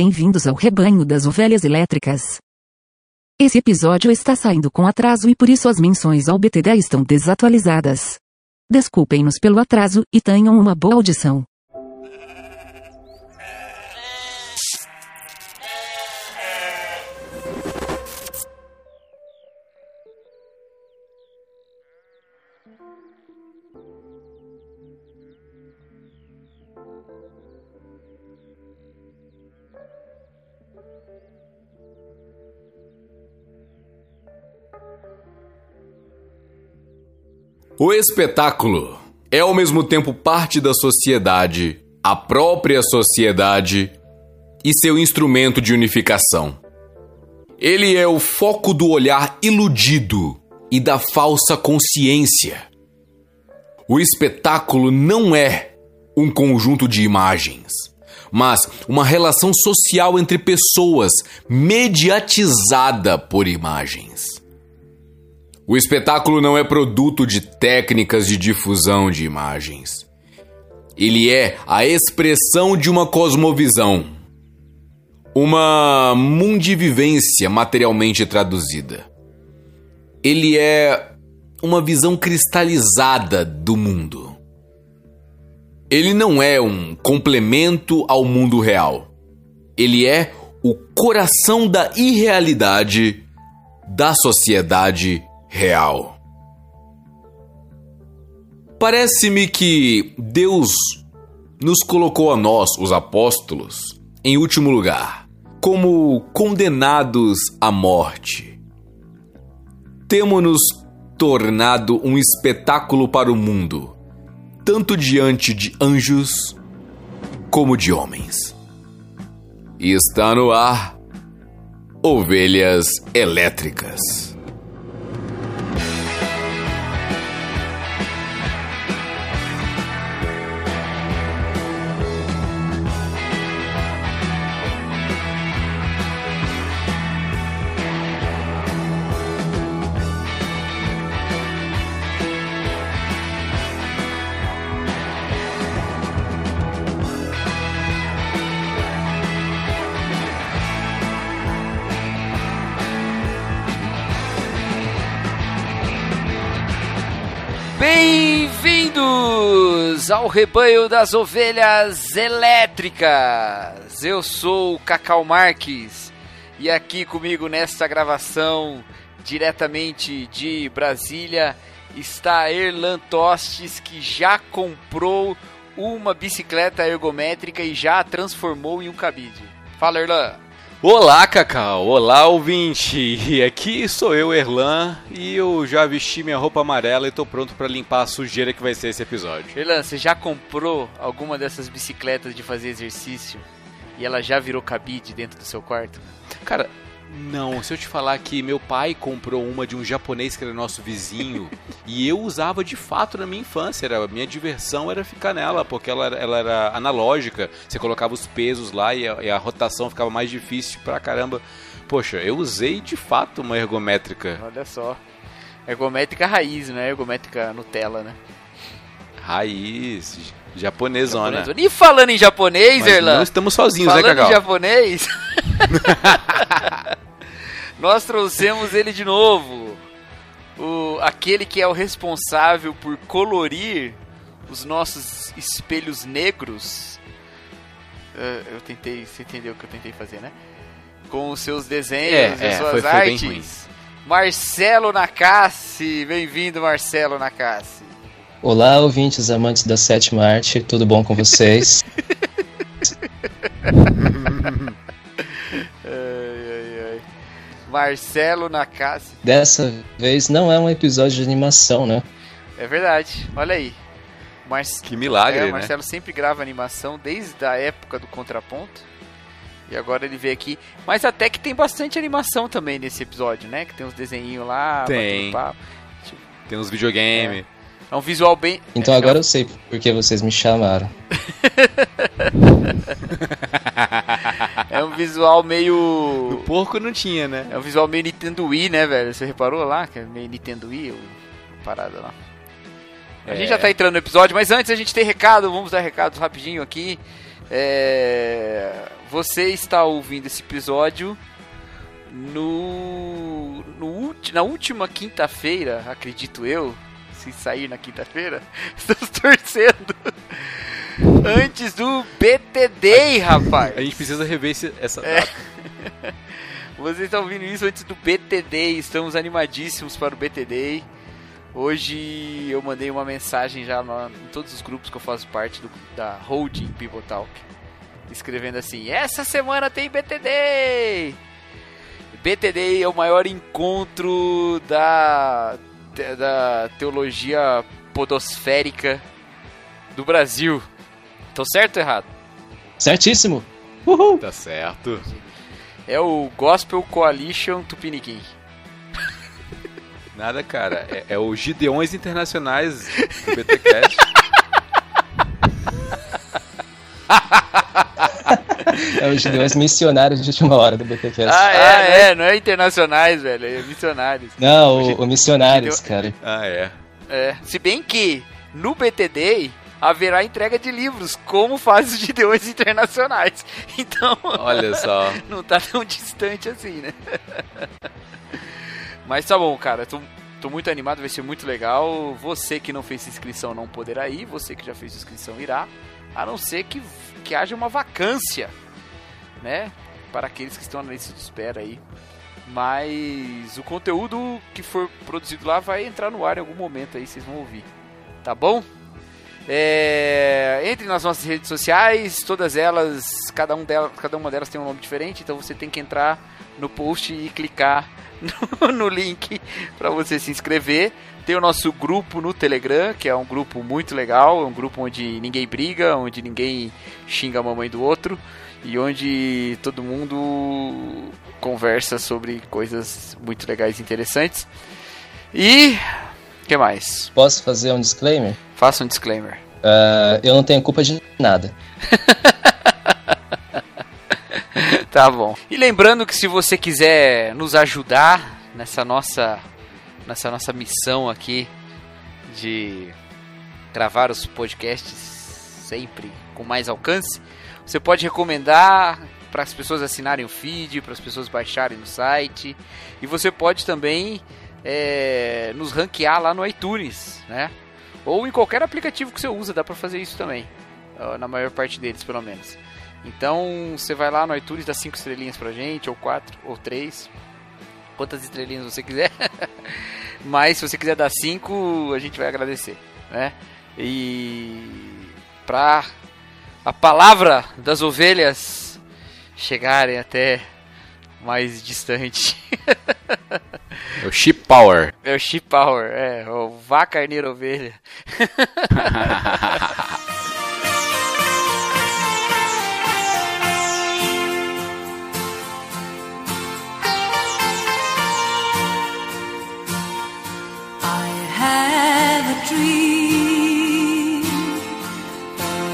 bem-vindos ao rebanho das ovelhas elétricas. Esse episódio está saindo com atraso e por isso as menções ao BTD estão desatualizadas. Desculpem-nos pelo atraso e tenham uma boa audição. O espetáculo é ao mesmo tempo parte da sociedade, a própria sociedade e seu instrumento de unificação. Ele é o foco do olhar iludido e da falsa consciência. O espetáculo não é um conjunto de imagens, mas uma relação social entre pessoas mediatizada por imagens. O espetáculo não é produto de técnicas de difusão de imagens. Ele é a expressão de uma cosmovisão, uma mundivivência materialmente traduzida. Ele é uma visão cristalizada do mundo. Ele não é um complemento ao mundo real. Ele é o coração da irrealidade da sociedade real. Parece-me que Deus nos colocou a nós, os apóstolos, em último lugar, como condenados à morte. Temos-nos tornado um espetáculo para o mundo, tanto diante de anjos como de homens. E está no ar Ovelhas Elétricas. Ao rebanho das ovelhas elétricas. Eu sou o Cacau Marques e aqui comigo nesta gravação, diretamente de Brasília, está Erlan Tostes, que já comprou uma bicicleta ergométrica e já a transformou em um cabide. Fala, Erlan. Olá, Cacau! Olá, ouvinte! E aqui sou eu, Erlan, e eu já vesti minha roupa amarela e tô pronto para limpar a sujeira que vai ser esse episódio. Erlan, você já comprou alguma dessas bicicletas de fazer exercício e ela já virou cabide dentro do seu quarto? Cara, não, se eu te falar que meu pai comprou uma de um japonês que era nosso vizinho e eu usava de fato na minha infância, era, minha diversão era ficar nela, porque ela, ela era analógica, você colocava os pesos lá e a, e a rotação ficava mais difícil pra caramba. Poxa, eu usei de fato uma ergométrica. Olha só. Ergométrica raiz, né? Ergométrica Nutella, né? Raiz, japonesona. Japonesona. E falando em japonês, Mas Erlan? não estamos sozinhos, falando né, Cacau? em japonês, nós trouxemos ele de novo. O, aquele que é o responsável por colorir os nossos espelhos negros. Eh, eu tentei, você entendeu o que eu tentei fazer, né? Com os seus desenhos, É, as é, suas foi- foi artes. ruim. Marcelo Nakassi, bem-vindo Marcelo Nakassi. Olá, ouvintes amantes da sétima arte, tudo bom com vocês? Ai, ai, ai. Marcelo Nakassi. Dessa vez não é um episódio de animação, né? É verdade, olha aí. Mar... Que milagre, é, o né? Marcelo sempre grava animação desde a época do contraponto. E agora ele veio aqui. Mas até que tem bastante animação também nesse episódio, né? Que tem uns desenhinhos lá. Tem. Tem uns videogame. É um visual bem. Então é, agora eu sei por que vocês me chamaram. É um visual No meio. porco não tinha, né? É um visual meio Nintendo Wii, né, velho? Você reparou lá? Que é meio Nintendo Wii, o- a parada lá. A É. gente já tá entrando no episódio, mas antes a gente tem recado, vamos dar recados rapidinho aqui. É, você está ouvindo esse episódio no, no na última quinta-feira, acredito eu, se sair na quinta-feira, estamos torcendo antes do BTD, rapaz. A gente precisa rever esse, essa É. data. Vocês estão ouvindo isso antes do BTD, estamos animadíssimos para o BTD. Hoje eu mandei uma mensagem já em todos os grupos que eu faço parte do, da Holding People Talk, escrevendo assim: Essa semana tem BTD! BTD é o maior encontro da, da teologia podosférica do Brasil. Tô certo ou errado? Certíssimo! Uhul! Tá certo. É o Gospel Coalition Tupiniquim. Nada, cara. É, é o Gideões Internacionais do BTCast. É os Gideões missionários de última hora do BTCast. Ah, é, é, não é internacionais, velho, é missionários. Não, o, o missionários, cara. Ah, é. É, se bem que no BTD haverá entrega de livros, como faz os Gideões Internacionais. Então, Olha só. não tá tão distante assim, né? Mas tá bom, cara, tô, tô muito animado, vai ser muito legal. Você que não fez inscrição não poderá ir, você que já fez inscrição irá, a não ser que, que haja uma vacância, né? Para aqueles que estão na lista de espera aí. Mas o conteúdo que for produzido lá vai entrar no ar em algum momento aí, vocês vão ouvir. Tá bom? É, entre nas nossas redes sociais, todas elas, cada, um delas, cada uma delas tem um nome diferente, então você tem que entrar no post e clicar no, no link para você se inscrever. Tem o nosso grupo no Telegram, que é um grupo muito legal, é um grupo onde ninguém briga, onde ninguém xinga a mamãe do outro e onde todo mundo conversa sobre coisas muito legais e interessantes. E o que mais? Posso fazer um disclaimer? Faça um disclaimer. Ah, eu não tenho culpa de nada. Tá bom. E lembrando que se você quiser nos ajudar nessa nossa nessa nossa missão aqui de gravar os podcasts sempre com mais alcance, você pode recomendar para as pessoas assinarem o feed, para as pessoas baixarem no site, e você pode também é, nos ranquear lá no iTunes, né? Ou em qualquer aplicativo que você usa, dá para fazer isso também, na maior parte deles pelo menos. Então você vai lá no iTunes, dá 5 estrelinhas pra gente, ou 4, ou 3. Quantas estrelinhas você quiser. Mas se você quiser dar 5, a gente vai agradecer, né? E pra a palavra das ovelhas chegarem até mais distante. É o Ship Power. É o Sheep Power, é, o Vá Carneiro Ovelha. have a dream,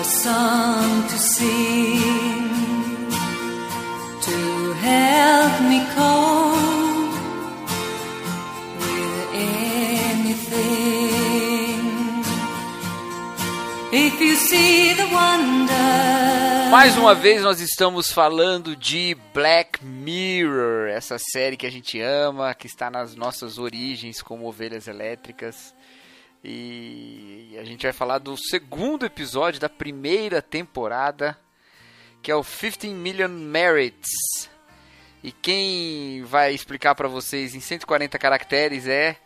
a song to sing, to help me cope with anything. If you see the wonder. Mais uma vez nós estamos falando de Black Mirror, essa série que a gente ama, que está nas nossas origens como ovelhas elétricas. E a gente vai falar do segundo episódio da primeira temporada, que é o 15 Million Merits. E quem vai explicar para vocês em 140 caracteres é,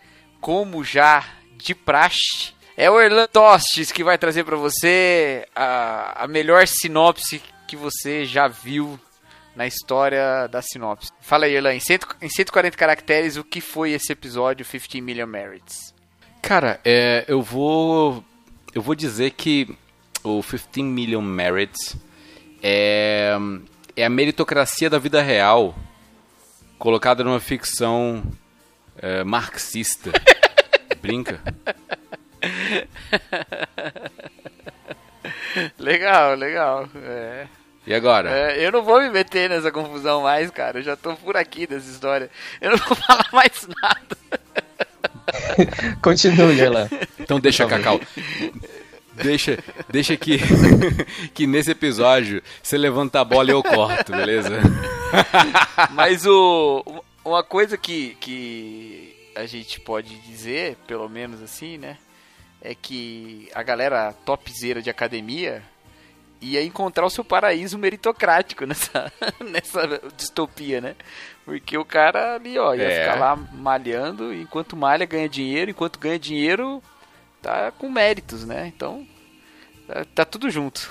como já de praxe, é o Erlan Tostes que vai trazer para você a, a melhor sinopse que você já viu na história da sinopse. Fala aí, Erlan, em, cento, em 140 caracteres, o que foi esse episódio 15 Million Merits? Cara, é, eu vou. Eu vou dizer que o 15 Million Merits é, é a meritocracia da vida real colocada numa ficção é, marxista. Brinca? Legal, legal. É. E agora? É, eu não vou me meter nessa confusão mais, cara. Eu já tô por aqui dessa história. Eu não vou falar mais nada. Continue, Erlan. Então deixa, favor. Cacau. Deixa, deixa que, que nesse episódio você levanta a bola e eu corto, beleza? Mas o, uma coisa que, que a gente pode dizer, pelo menos assim, né? É que a galera topzera de academia ia encontrar o seu paraíso meritocrático nessa, nessa distopia, né? Porque o cara ali, ó, ia É. ficar lá malhando, e enquanto malha ganha dinheiro, enquanto ganha dinheiro tá com méritos, né? Então, tá, tá tudo junto.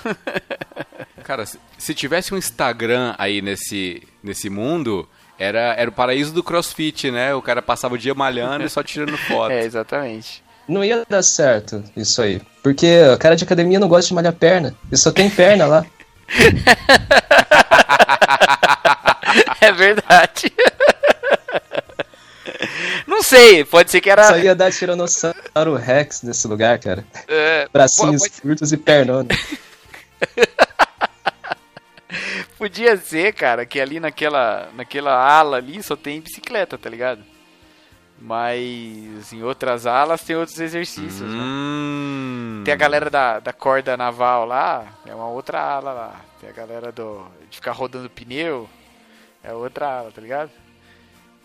Cara, se, se tivesse um Instagram aí nesse, nesse mundo, era, era o paraíso do crossfit, né? O cara passava o dia malhando e só tirando foto. é, exatamente. Não ia dar certo isso aí. Porque o cara de academia não gosta de malhar perna. E só tem perna lá. É verdade. Não sei, pode ser que era. Só ia dar Tiranossauro Rex nesse lugar, cara. é, Bracinhos pode- curtos e pernona. Podia ser, cara, que ali naquela, naquela ala ali só tem bicicleta, tá ligado? Mas em outras alas tem outros exercícios, né? Hum. Tem a galera da, da corda naval lá, é uma outra ala lá. Tem a galera do, de ficar rodando pneu, é outra ala, tá ligado?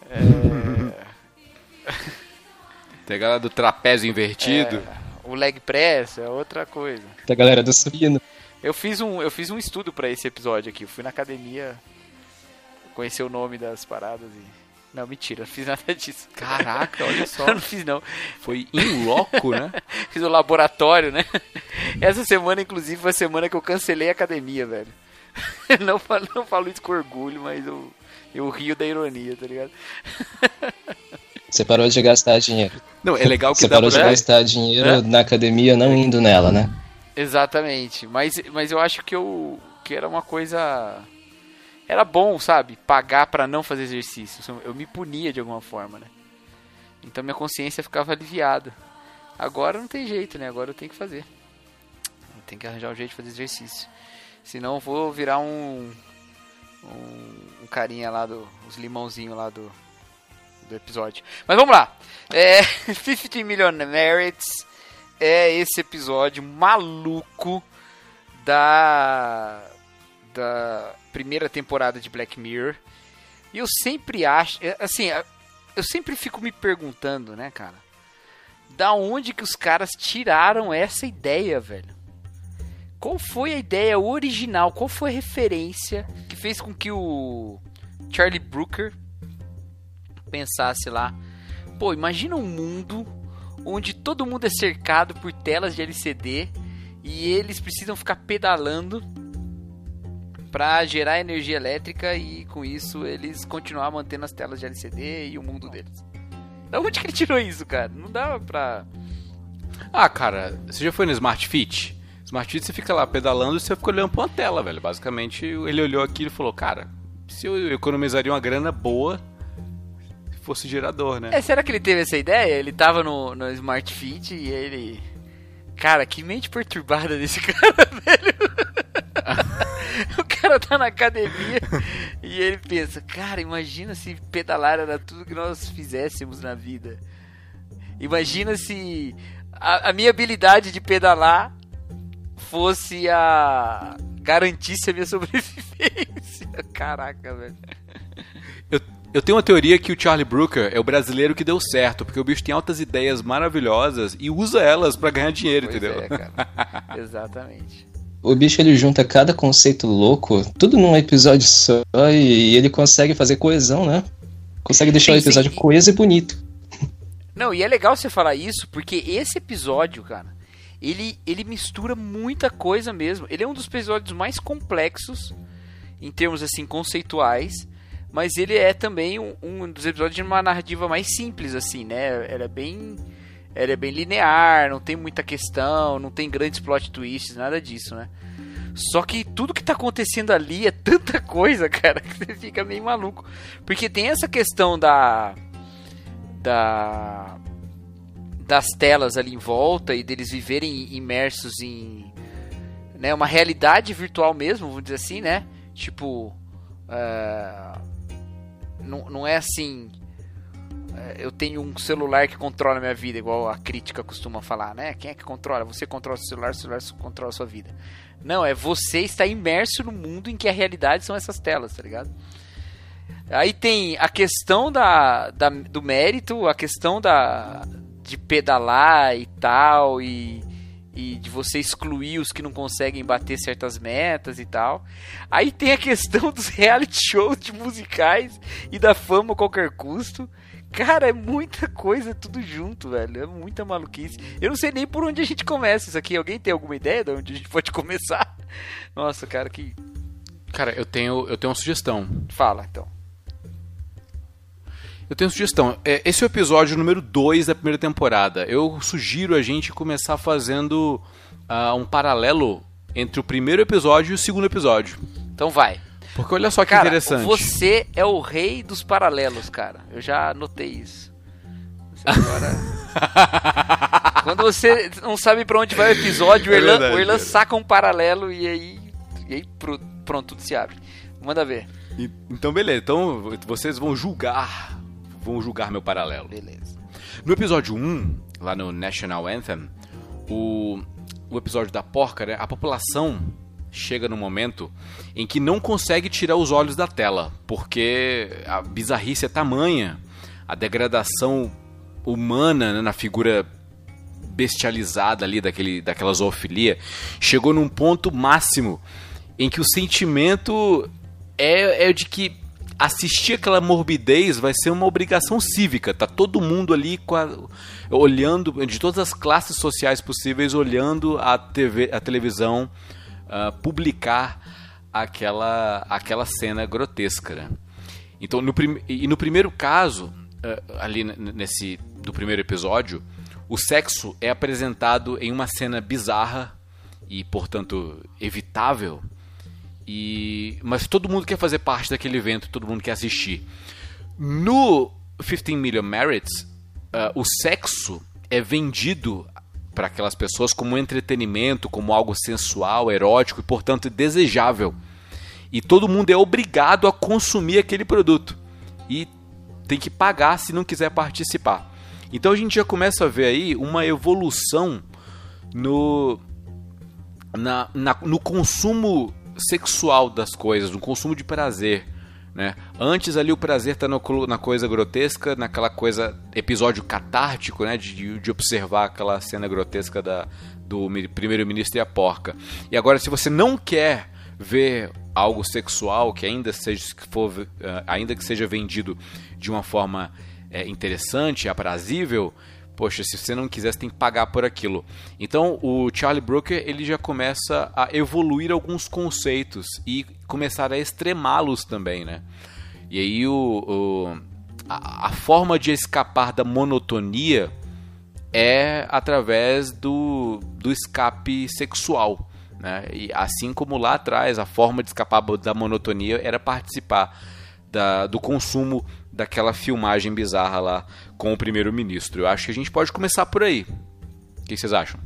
É, Tem a galera do trapézio invertido. o leg press é outra coisa. Da galera do suíno. Eu fiz um, eu fiz um estudo pra esse episódio aqui. Eu fui na academia conhecer o nome das paradas e. Não, mentira, não fiz nada disso. Caraca, olha só. Eu não fiz não. Foi in loco, né? Fiz o laboratório, né? Essa semana, inclusive, foi a semana que eu cancelei a academia, velho. Não falo, não falo isso com orgulho, mas eu, eu rio da ironia, tá ligado? Você parou de gastar dinheiro. Não, é legal que Você dá parou de pra... gastar dinheiro É? na academia não indo nela, né? Exatamente. Mas, mas eu acho que eu que era uma coisa era bom, sabe? Pagar pra não fazer exercício. Eu me punia de alguma forma, né? Então minha consciência ficava aliviada. Agora não tem jeito, né? Agora eu tenho que fazer. Eu tenho que arranjar um jeito de fazer exercício. Senão vou virar um um, um carinha lá do os limãozinhos lá do do episódio. Mas vamos lá. É, 50 Million Merits é esse episódio maluco da da primeira temporada de Black Mirror. E eu sempre acho, é, assim, eu sempre fico me perguntando, né, cara? Da onde que os caras tiraram essa ideia, velho? Qual foi a ideia original? Qual foi a referência que fez com que o Charlie Brooker pensasse lá, pô, imagina um mundo onde todo mundo é cercado por telas de LCD e eles precisam ficar pedalando para gerar energia elétrica e com isso eles continuar mantendo as telas de LCD e o mundo deles. Da onde que ele tirou isso, cara? Não dava pra. Ah, cara, você já foi no Smart Fit? Smart Fit você fica lá pedalando e você fica olhando pra uma tela, velho. Basicamente, ele olhou aqui e falou, cara, se eu economizaria uma grana boa se fosse gerador, né? É, será que ele teve essa ideia? Ele tava no, no Smart Fit e ele. Cara, que mente perturbada desse cara, velho. o cara tá na academia e ele pensa, cara, imagina se pedalar era tudo que nós fizéssemos na vida. Imagina se a, a minha habilidade de pedalar fosse a. garantisse a minha sobrevivência. Caraca, velho. Eu, eu tenho uma teoria que o Charlie Brooker é o brasileiro que deu certo, porque o bicho tem altas ideias maravilhosas e usa elas pra ganhar dinheiro, Pois entendeu? é, cara. Exatamente. O bicho ele junta cada conceito louco, tudo num episódio só, e ele consegue fazer coesão, né? Consegue deixar Sim, o episódio sim. coeso e bonito. Não, e é legal você falar isso, porque esse episódio, cara, ele, ele mistura muita coisa mesmo. Ele é um dos episódios mais complexos, em termos assim, conceituais, mas ele é também um, um dos episódios de uma narrativa mais simples, assim, né? Ela é bem. É bem linear, não tem muita questão, não tem grandes plot twists, nada disso, né? Só que tudo que tá acontecendo ali é tanta coisa, cara, que você fica meio maluco. Porque tem essa questão da. Da. Das telas ali em volta e deles viverem imersos em. Né, uma realidade virtual mesmo, vamos dizer assim, né? Tipo. é, não, não é assim. eh, eu tenho um celular que controla a minha vida, igual a crítica costuma falar, né? Quem é que controla? Você controla o celular, o celular controla a sua vida. Não, é você estar imerso no mundo em que a realidade são essas telas, tá ligado? Aí tem a questão da, da, do mérito, a questão da, de pedalar e tal, e, e de você excluir os que não conseguem bater certas metas e tal. Aí tem a questão dos reality shows de musicais e da fama a qualquer custo. Cara, é muita coisa tudo junto, velho. É muita maluquice. Eu não sei nem por onde a gente começa isso aqui. Alguém tem alguma ideia de onde a gente pode começar? Nossa, cara, que. Cara, eu tenho, eu tenho uma sugestão. Fala, então. Eu tenho sugestão. É, esse é o episódio número 2 da primeira temporada. Eu sugiro a gente começar fazendo uh, um paralelo entre o primeiro episódio e o segundo episódio. Então vai. Porque olha só que cara, interessante. Você é o rei dos paralelos, cara. Eu já notei isso. Você agora. Quando você não sabe pra onde vai o episódio, o É Erlan, o Erlan cara. saca um paralelo e aí. E aí pro- pronto, tudo se abre. Manda ver. Então, beleza. Então, vocês vão julgar. Vão julgar meu paralelo. Beleza. No episódio 1, lá no National Anthem, o, o episódio da porca, né, a população chega no momento em que não consegue tirar os olhos da tela, porque a bizarrice é tamanha, a degradação humana né, na figura bestializada ali daquele, daquela zoofilia chegou num ponto máximo em que o sentimento é, é de que assistir aquela morbidez vai ser uma obrigação cívica. Tá todo mundo ali a- olhando de todas as classes sociais possíveis olhando a TV, a televisão ah, publicar aquela aquela cena grotesca. Né? Então no prim- e no primeiro caso eh, ali nesse do primeiro episódio o sexo é apresentado em uma cena bizarra e portanto evitável e mas todo mundo quer fazer parte daquele evento, todo mundo quer assistir. No 15 Million Merits, ah, o sexo é vendido para aquelas pessoas como entretenimento, como algo sensual, erótico e, portanto, desejável. E todo mundo é obrigado a consumir aquele produto. E tem que pagar se não quiser participar. Então a gente já começa a ver aí uma evolução no, na, na- no consumo sexual das coisas, no consumo de prazer. Né? Antes ali o prazer está na coisa grotesca, naquela coisa, episódio catártico, né? de, de observar aquela cena grotesca da, do mi- primeiro-ministro e a porca. E agora, se você não quer ver algo sexual que ainda seja, que for, eh, ainda que seja vendido de uma forma eh, interessante, aprazível, poxa, se você não quiser, você tem que pagar por aquilo. Então, o Charlie Brooker ele já começa a evoluir alguns conceitos e começar a extremá-los também, né? E aí o, o- a, a forma de escapar da monotonia é através do, do escape sexual. Né? E assim como lá atrás a forma de escapar da monotonia era participar da- do consumo daquela filmagem bizarra lá com o primeiro-ministro. Eu acho que a gente pode começar por aí. O que vocês acham?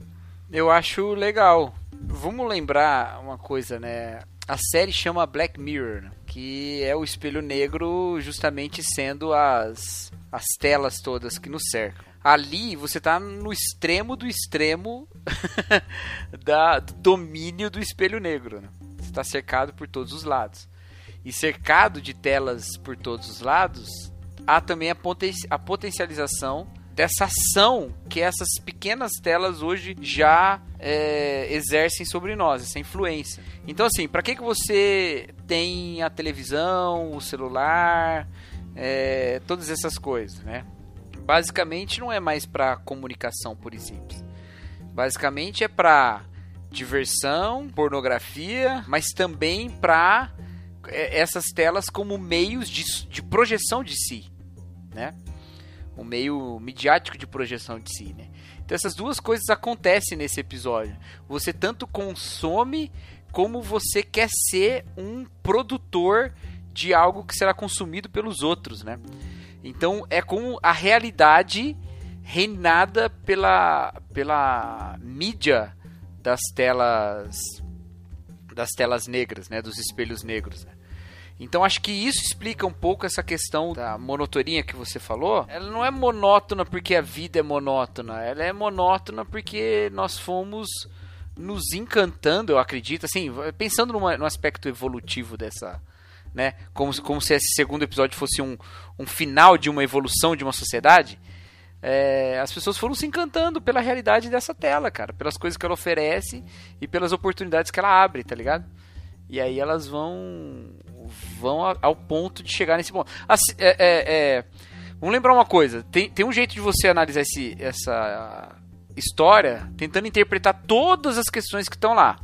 Eu acho legal. Vamos lembrar uma coisa, né? A série chama Black Mirror, que é o espelho negro justamente sendo as, as telas todas que nos cercam. Ali você tá no extremo do extremo da, do domínio do espelho negro. Né? Você está cercado por todos os lados. E cercado de telas por todos os lados, há também a, poten a potencialização dessa ação que essas pequenas telas hoje já é, exercem sobre nós, essa influência. Então, assim, para que, que você tem a televisão, o celular, é, todas essas coisas, né? Basicamente não é mais para comunicação pura e simples. Basicamente é para diversão, pornografia, mas também para essas telas como meios de, de projeção de si, né? um meio midiático de projeção de si, né? Então essas duas coisas acontecem nesse episódio. Você tanto consome como você quer ser um produtor de algo que será consumido pelos outros, né? Então é como a realidade reinada pela pela mídia das telas das telas negras, né, dos espelhos negros. Né? Então acho que isso explica um pouco essa questão da monotonia que você falou. Ela não é monótona porque a vida é monótona, ela é monótona porque nós fomos nos encantando, eu acredito, assim, pensando numa, no aspecto evolutivo dessa, né? Como, se- como se esse segundo episódio fosse um, um final de uma evolução de uma sociedade. É, as pessoas foram se encantando pela realidade dessa tela, cara, pelas coisas que ela oferece e pelas oportunidades que ela abre, tá ligado? E aí elas vão vão a- ao ponto de chegar nesse ponto. Assim, é, é, é, vamos lembrar uma coisa: tem, tem um jeito de você analisar esse, essa história tentando interpretar todas as questões que estão lá,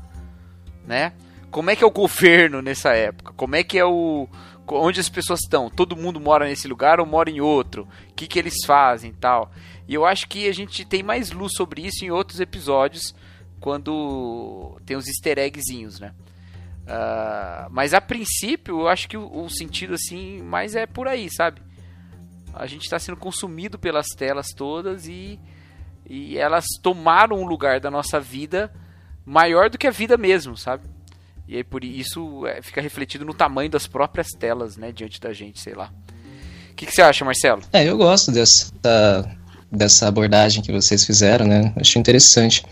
né? Como é que é o governo nessa época? Como é que é o onde as pessoas estão? Todo mundo mora nesse lugar ou mora em outro? O que que eles fazem, e tal? E eu acho que a gente tem mais luz sobre isso em outros episódios quando tem os easter eggzinhos, né? Ah, mas a princípio, eu acho que o, o sentido assim mais é por aí, sabe? A gente está sendo consumido pelas telas todas e, e elas tomaram um lugar da nossa vida maior do que a vida mesmo, sabe? E aí por isso é, fica refletido no tamanho das próprias telas, né, diante da gente, sei lá. O que, que você acha, Marcelo? É, eu gosto dessa, dessa abordagem que vocês fizeram, né? Achei interessante.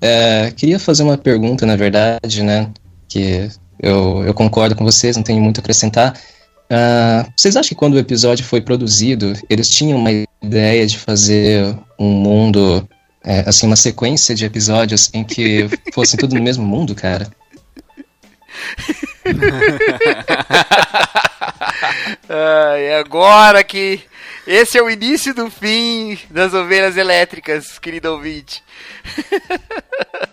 É, queria fazer uma pergunta, na verdade, né? Que eu, eu concordo com vocês, não tenho muito a acrescentar. Ah, vocês acham que quando o episódio foi produzido, eles tinham uma ideia de fazer um mundo, é, assim, uma sequência de episódios em que fossem tudo no mesmo mundo, cara? Ah, e agora que esse é o início do fim das ovelhas elétricas, querido ouvinte.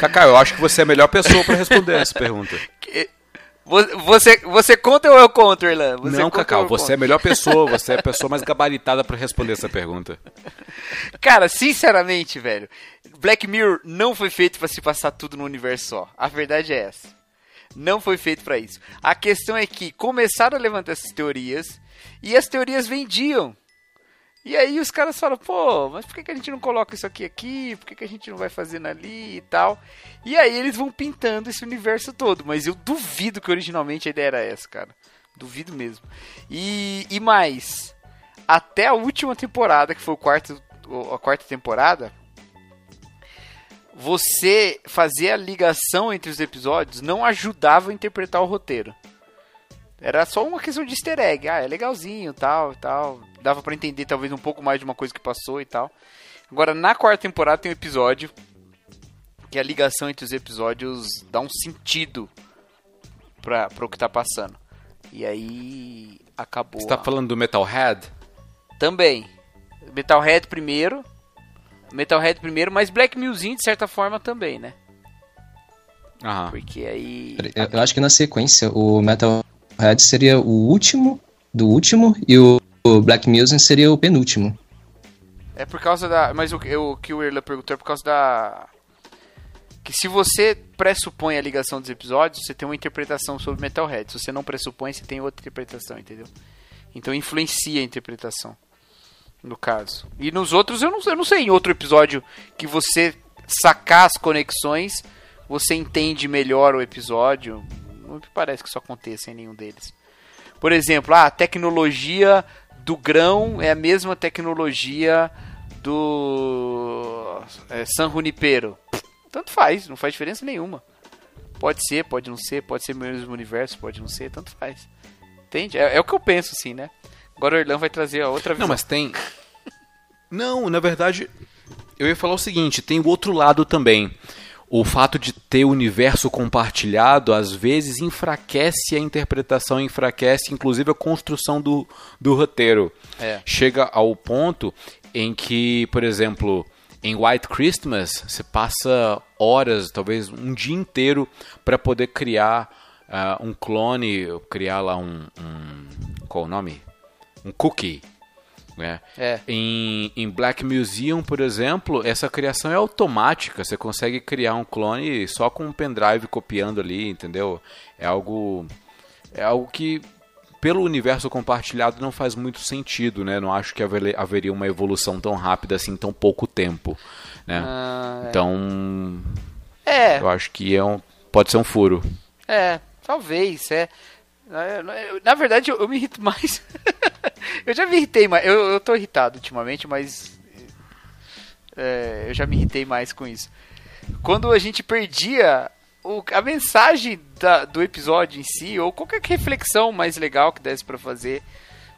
Cacá, eu acho que você é a melhor pessoa pra responder essa pergunta. Vo- Você, você conta ou eu conto, Erlan? Você Não, conta Cacau, você é a melhor pessoa, você é a pessoa mais gabaritada pra responder essa pergunta. Cara, sinceramente, velho, Black Mirror não foi feito pra se passar tudo no universo só. A verdade é essa. Não foi feito pra isso. A questão é que começaram a levantar essas teorias e as teorias vendiam. E aí os caras falam, pô, mas por que, que a gente não coloca isso aqui aqui? Por que, que a gente não vai fazendo ali e tal? E aí eles vão pintando esse universo todo. Mas eu duvido que originalmente a ideia era essa, cara. Duvido mesmo. E, e mais, até a última temporada, que foi o quarto, a quarta temporada, você fazer a ligação entre os episódios não ajudava a interpretar o roteiro. Era só uma questão de easter egg. Ah, é legalzinho, tal, tal. Dava pra entender talvez um pouco mais de uma coisa que passou e tal. Agora, na quarta temporada tem um episódio que a ligação entre os episódios dá um sentido pra, pra o que tá passando. E aí acabou. Você tá a- falando do Metalhead? também. Metalhead primeiro. Metalhead primeiro, mas Black Museum de certa forma também, né? Aham. Porque aí. Eu, eu acho que na sequência o Metalhead seria o último do último e o, o Black Museum seria o penúltimo. É por causa da. Mas o, o que o Erla perguntou é por causa da. Que se você pressupõe a ligação dos episódios, você tem uma interpretação sobre Metalhead. Se você não pressupõe, você tem outra interpretação, entendeu? Então influencia a interpretação. No caso. E nos outros, eu não, eu não sei. Em outro episódio que você sacar as conexões, você entende melhor o episódio. Não me parece que isso aconteça em nenhum deles. Por exemplo, ah, a tecnologia do grão é a mesma tecnologia do é, San Junipero. Tanto faz, não faz diferença nenhuma. Pode ser, pode não ser, pode ser o mesmo universo, pode não ser, tanto faz. Entende? É, é o que eu penso, assim, né? Agora o Erlan vai trazer a outra visão. Não, mas tem. Não, na verdade, eu ia falar o seguinte: tem o outro lado também. O fato de ter o universo compartilhado às vezes enfraquece a interpretação, enfraquece inclusive a construção do, do roteiro. É. Chega ao ponto em que, por exemplo, em White Christmas, você passa horas, talvez um dia inteiro, para poder criar ah, um clone, criar lá um, um. Qual o nome? Um cookie. Né? É. Em, em Black Museum, por exemplo, essa criação é automática. Você consegue criar um clone só com um pendrive copiando ali, entendeu? É algo, é algo que, pelo universo compartilhado, não faz muito sentido, né? Não acho que haver- haveria uma evolução tão rápida assim em tão pouco tempo, né? Ah, Então, é. eu acho que é um, pode ser um furo. É, Talvez, é. Na- Na verdade, eu, me irrito mais. eu já me irritei mais. Eu, eu tô irritado ultimamente, mas. é, eu já me irritei mais com isso. Quando a gente perdia o- a mensagem da- do episódio em si, ou qualquer reflexão mais legal que desse pra fazer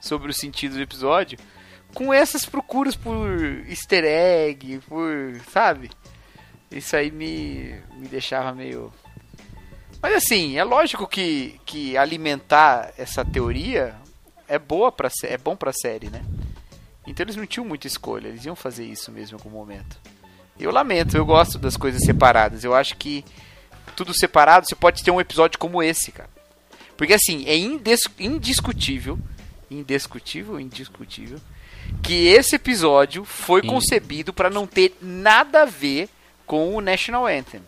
sobre o sentido do episódio, com essas procuras por easter egg, por. sabe? Isso aí me, me deixava meio. Mas assim, é lógico que, que alimentar essa teoria é boa para é bom pra série, né? Então eles não tinham muita escolha, eles iam fazer isso mesmo em algum momento. Eu lamento, eu gosto das coisas separadas. Eu acho que tudo separado, você pode ter um episódio como esse, cara. Porque assim, é indiscutível, indiscutível, indiscutível, que esse episódio foi In- concebido para não ter nada a ver com o National Anthem.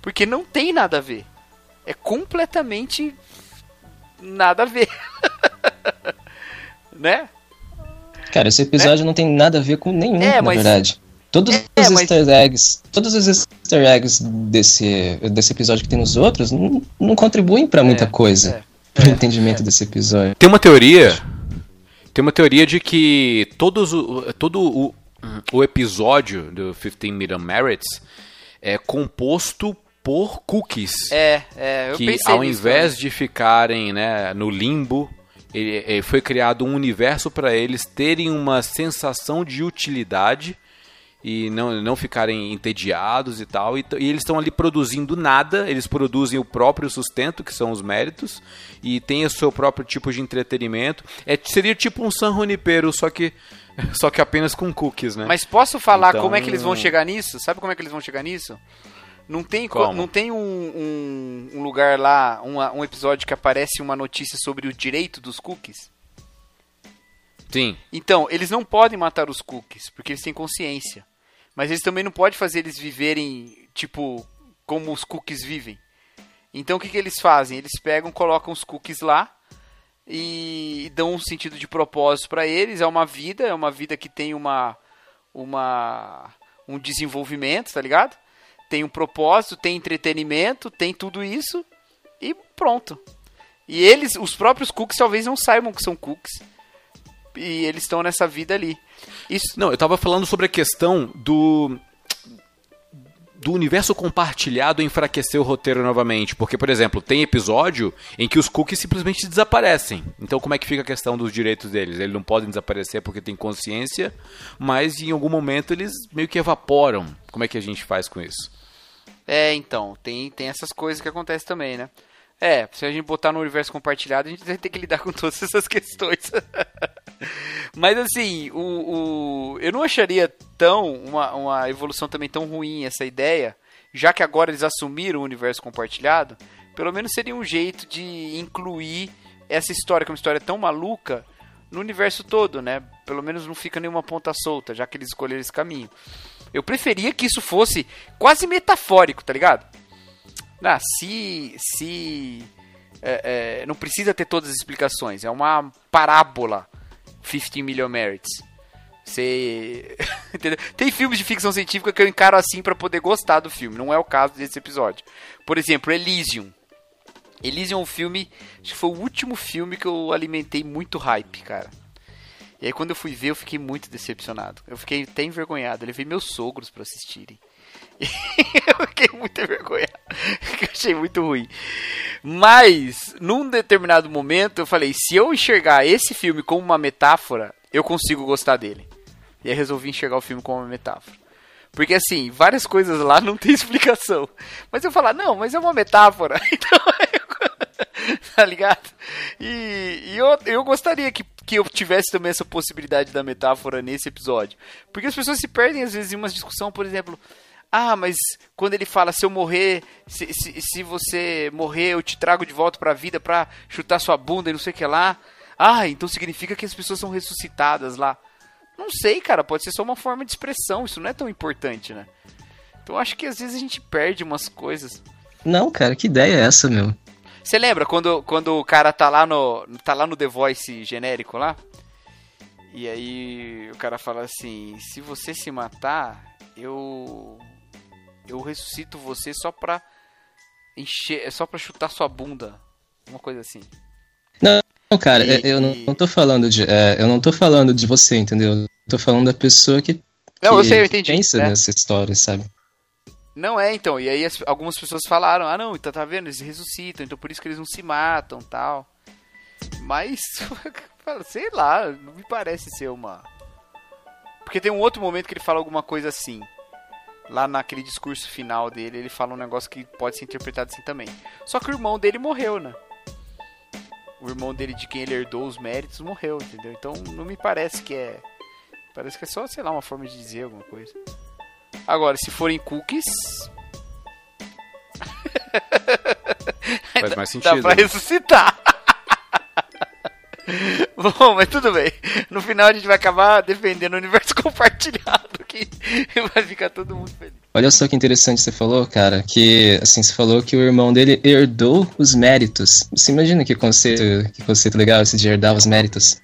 Porque não tem nada a ver. É completamente nada a ver. né? Cara, esse episódio não tem nada a ver com nenhum, É, na mas- verdade. Todos É, os mas- easter eggs, todos os easter eggs desse, desse episódio que tem nos outros não, não contribuem pra muita É, coisa é, pro entendimento desse episódio. Tem uma teoria. Tem uma teoria de que todos o, todo o, o episódio do 15 Million Merits é composto por cookies. É, é, eu que pensei ao nisso invés de ficarem né, no limbo, ele, ele foi criado um universo para eles terem uma sensação de utilidade e não, não ficarem entediados e tal. E, e eles estão ali produzindo nada, eles produzem o próprio sustento, que são os méritos, e tem o seu próprio tipo de entretenimento. É, seria tipo um San Junipero, só que, só que apenas com cookies, né? Mas posso falar Então- como é que eles vão chegar nisso? Sabe como é que eles vão chegar nisso? Não tem, co- Como? não tem um, um- um lugar lá, uma- um episódio que aparece uma notícia sobre o direito dos cookies? Sim. Então, eles não podem matar os cookies, porque eles têm consciência. Mas eles também não podem fazer eles viverem, tipo, como os cookies vivem. Então, o que, que eles fazem? Eles pegam, colocam os cookies lá e dão um sentido de propósito para eles. É uma vida, é uma vida que tem uma, uma um desenvolvimento, tá ligado? Tem um propósito, tem entretenimento, tem tudo isso e pronto. E eles, os próprios cookies, talvez não saibam que são cookies. E eles estão nessa vida ali. Isso, Não, eu tava falando sobre a questão do do universo compartilhado enfraquecer o roteiro novamente, porque por exemplo, tem episódio em que os cookies simplesmente desaparecem. Então como é que fica a questão dos direitos deles? Eles não podem desaparecer porque tem consciência, mas em algum momento eles meio que evaporam. Como é que a gente faz com isso? É, então, tem, tem essas coisas que acontecem também, né? É, se a gente botar no universo compartilhado, a gente vai ter que lidar com todas essas questões. Mas assim, o, o, eu não acharia tão uma, uma evolução também tão ruim essa ideia, já que agora eles assumiram o universo compartilhado, pelo menos seria um jeito de incluir essa história, que é uma história tão maluca, no universo todo, né? Pelo menos não fica nenhuma ponta solta, já que eles escolheram esse caminho. Eu preferia que isso fosse quase metafórico, tá ligado? Ah, se. se é, é, não precisa ter todas as explicações. É uma parábola. 15 Million Merits. Você. Tem filmes de ficção científica que eu encaro assim pra poder gostar do filme. Não é o caso desse episódio. Por exemplo, Elysium. Elysium é um filme. Acho que foi o último filme que eu alimentei muito hype, cara. E aí quando eu fui ver, eu fiquei muito decepcionado. Eu fiquei até envergonhado. Eu levei meus sogros pra assistirem. eu fiquei muito envergonhado. Eu achei muito ruim. Mas, num determinado momento, eu falei: se eu enxergar esse filme como uma metáfora, eu consigo gostar dele. E aí resolvi enxergar o filme como uma metáfora. Porque assim, várias coisas lá não tem explicação. Mas eu falar, não, mas é uma metáfora. Então, eu- tá ligado? E, e eu, eu gostaria que, que eu tivesse também essa possibilidade da metáfora nesse episódio. Porque as pessoas se perdem às vezes em uma discussão, por exemplo. Ah, mas quando ele fala, se eu morrer, se, se, se você morrer, eu te trago de volta pra vida pra chutar sua bunda e não sei o que lá. Ah, então significa que as pessoas são ressuscitadas lá. Não sei, cara, pode ser só uma forma de expressão, isso não é tão importante, né? Então acho que às vezes a gente perde umas coisas. Não, cara, que ideia é essa, meu? Você lembra quando, quando o cara tá lá no tá lá no The Voice genérico lá? E aí o cara fala assim: "Se você se matar, eu eu ressuscito você só pra encher, é só pra chutar sua bunda. Uma coisa assim. Não, cara, E- eu não, não tô falando de. é, eu não tô falando de você, entendeu? Eu tô falando da pessoa que, Não, eu que sei, eu entendi. pensa É. nessa história, sabe? Não é, então. E aí as- algumas pessoas falaram, ah não, então tá vendo, eles ressuscitam, então por isso que eles não se matam tal. Mas, sei lá, não me parece ser uma. Porque tem um outro momento que ele fala alguma coisa assim. Lá naquele discurso final dele, ele fala um negócio que pode ser interpretado assim também. Só que o irmão dele morreu, né? O irmão dele, de quem ele herdou os méritos, morreu, entendeu? Então não me parece que é. Parece que é só, sei lá, uma forma de dizer alguma coisa. Agora, se forem cookies, Faz mais dá sentido. pra né? ressuscitar. Bom, mas tudo bem. No final a gente vai acabar defendendo o universo compartilhado que vai ficar todo mundo feliz. Olha só que interessante você falou, cara, que assim, você falou que o irmão dele herdou os méritos. Você imagina que conceito, que conceito legal esse de herdar os méritos.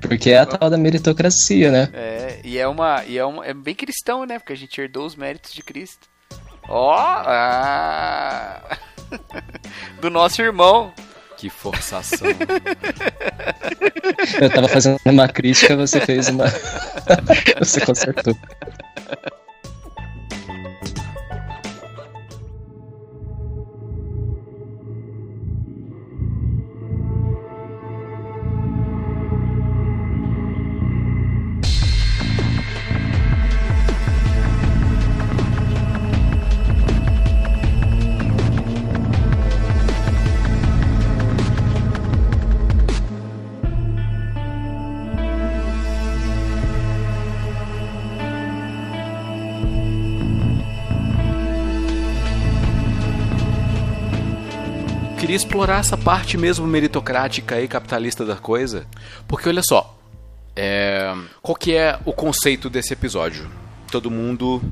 Porque é a tal da meritocracia, né? É, e é uma. E é, uma, é bem cristão, né? Porque a gente herdou os méritos de Cristo. Ó! ah, do nosso irmão. Que forçação. Eu tava fazendo uma crítica, você fez uma. você consertou. Explorar essa parte mesmo meritocrática e capitalista da coisa. Porque olha só, é, qual que é o conceito desse episódio? Todo mundo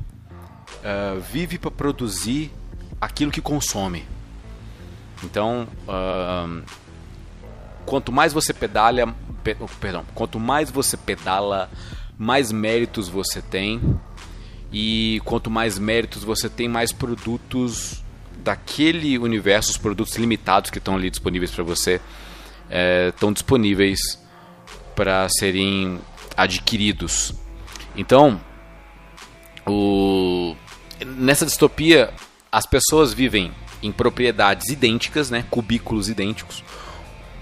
é, vive para produzir aquilo que consome. Então, ahn, quanto mais você pedalha, pe- perdão, quanto mais você pedala, mais méritos você tem. E quanto mais méritos você tem, mais produtos daquele universo, os produtos limitados que estão ali disponíveis para você, é, estão disponíveis para serem adquiridos. Então, o... nessa distopia, as pessoas vivem em propriedades idênticas, né, cubículos idênticos,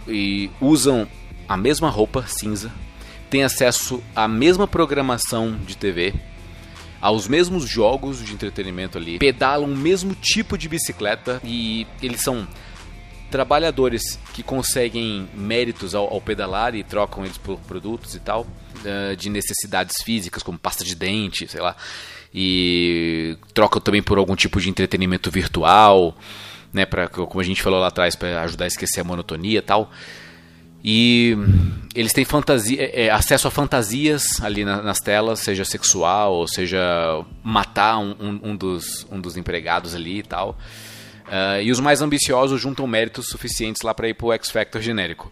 e usam a mesma roupa cinza, têm acesso à mesma programação de TV, aos mesmos jogos de entretenimento ali, pedalam o mesmo tipo de bicicleta e eles são trabalhadores que conseguem méritos ao, ao pedalar e trocam eles por produtos e tal, eh, de necessidades físicas como pasta de dente, sei lá, e trocam também por algum tipo de entretenimento virtual, né, para como a gente falou lá atrás para ajudar a esquecer a monotonia e tal. E eles têm fantasia, é, é, acesso a fantasias ali na- nas telas, seja sexual, ou seja matar um, um- um dos, um dos empregados ali e tal. Ah, e os mais ambiciosos juntam méritos suficientes lá para ir pro X Factor genérico.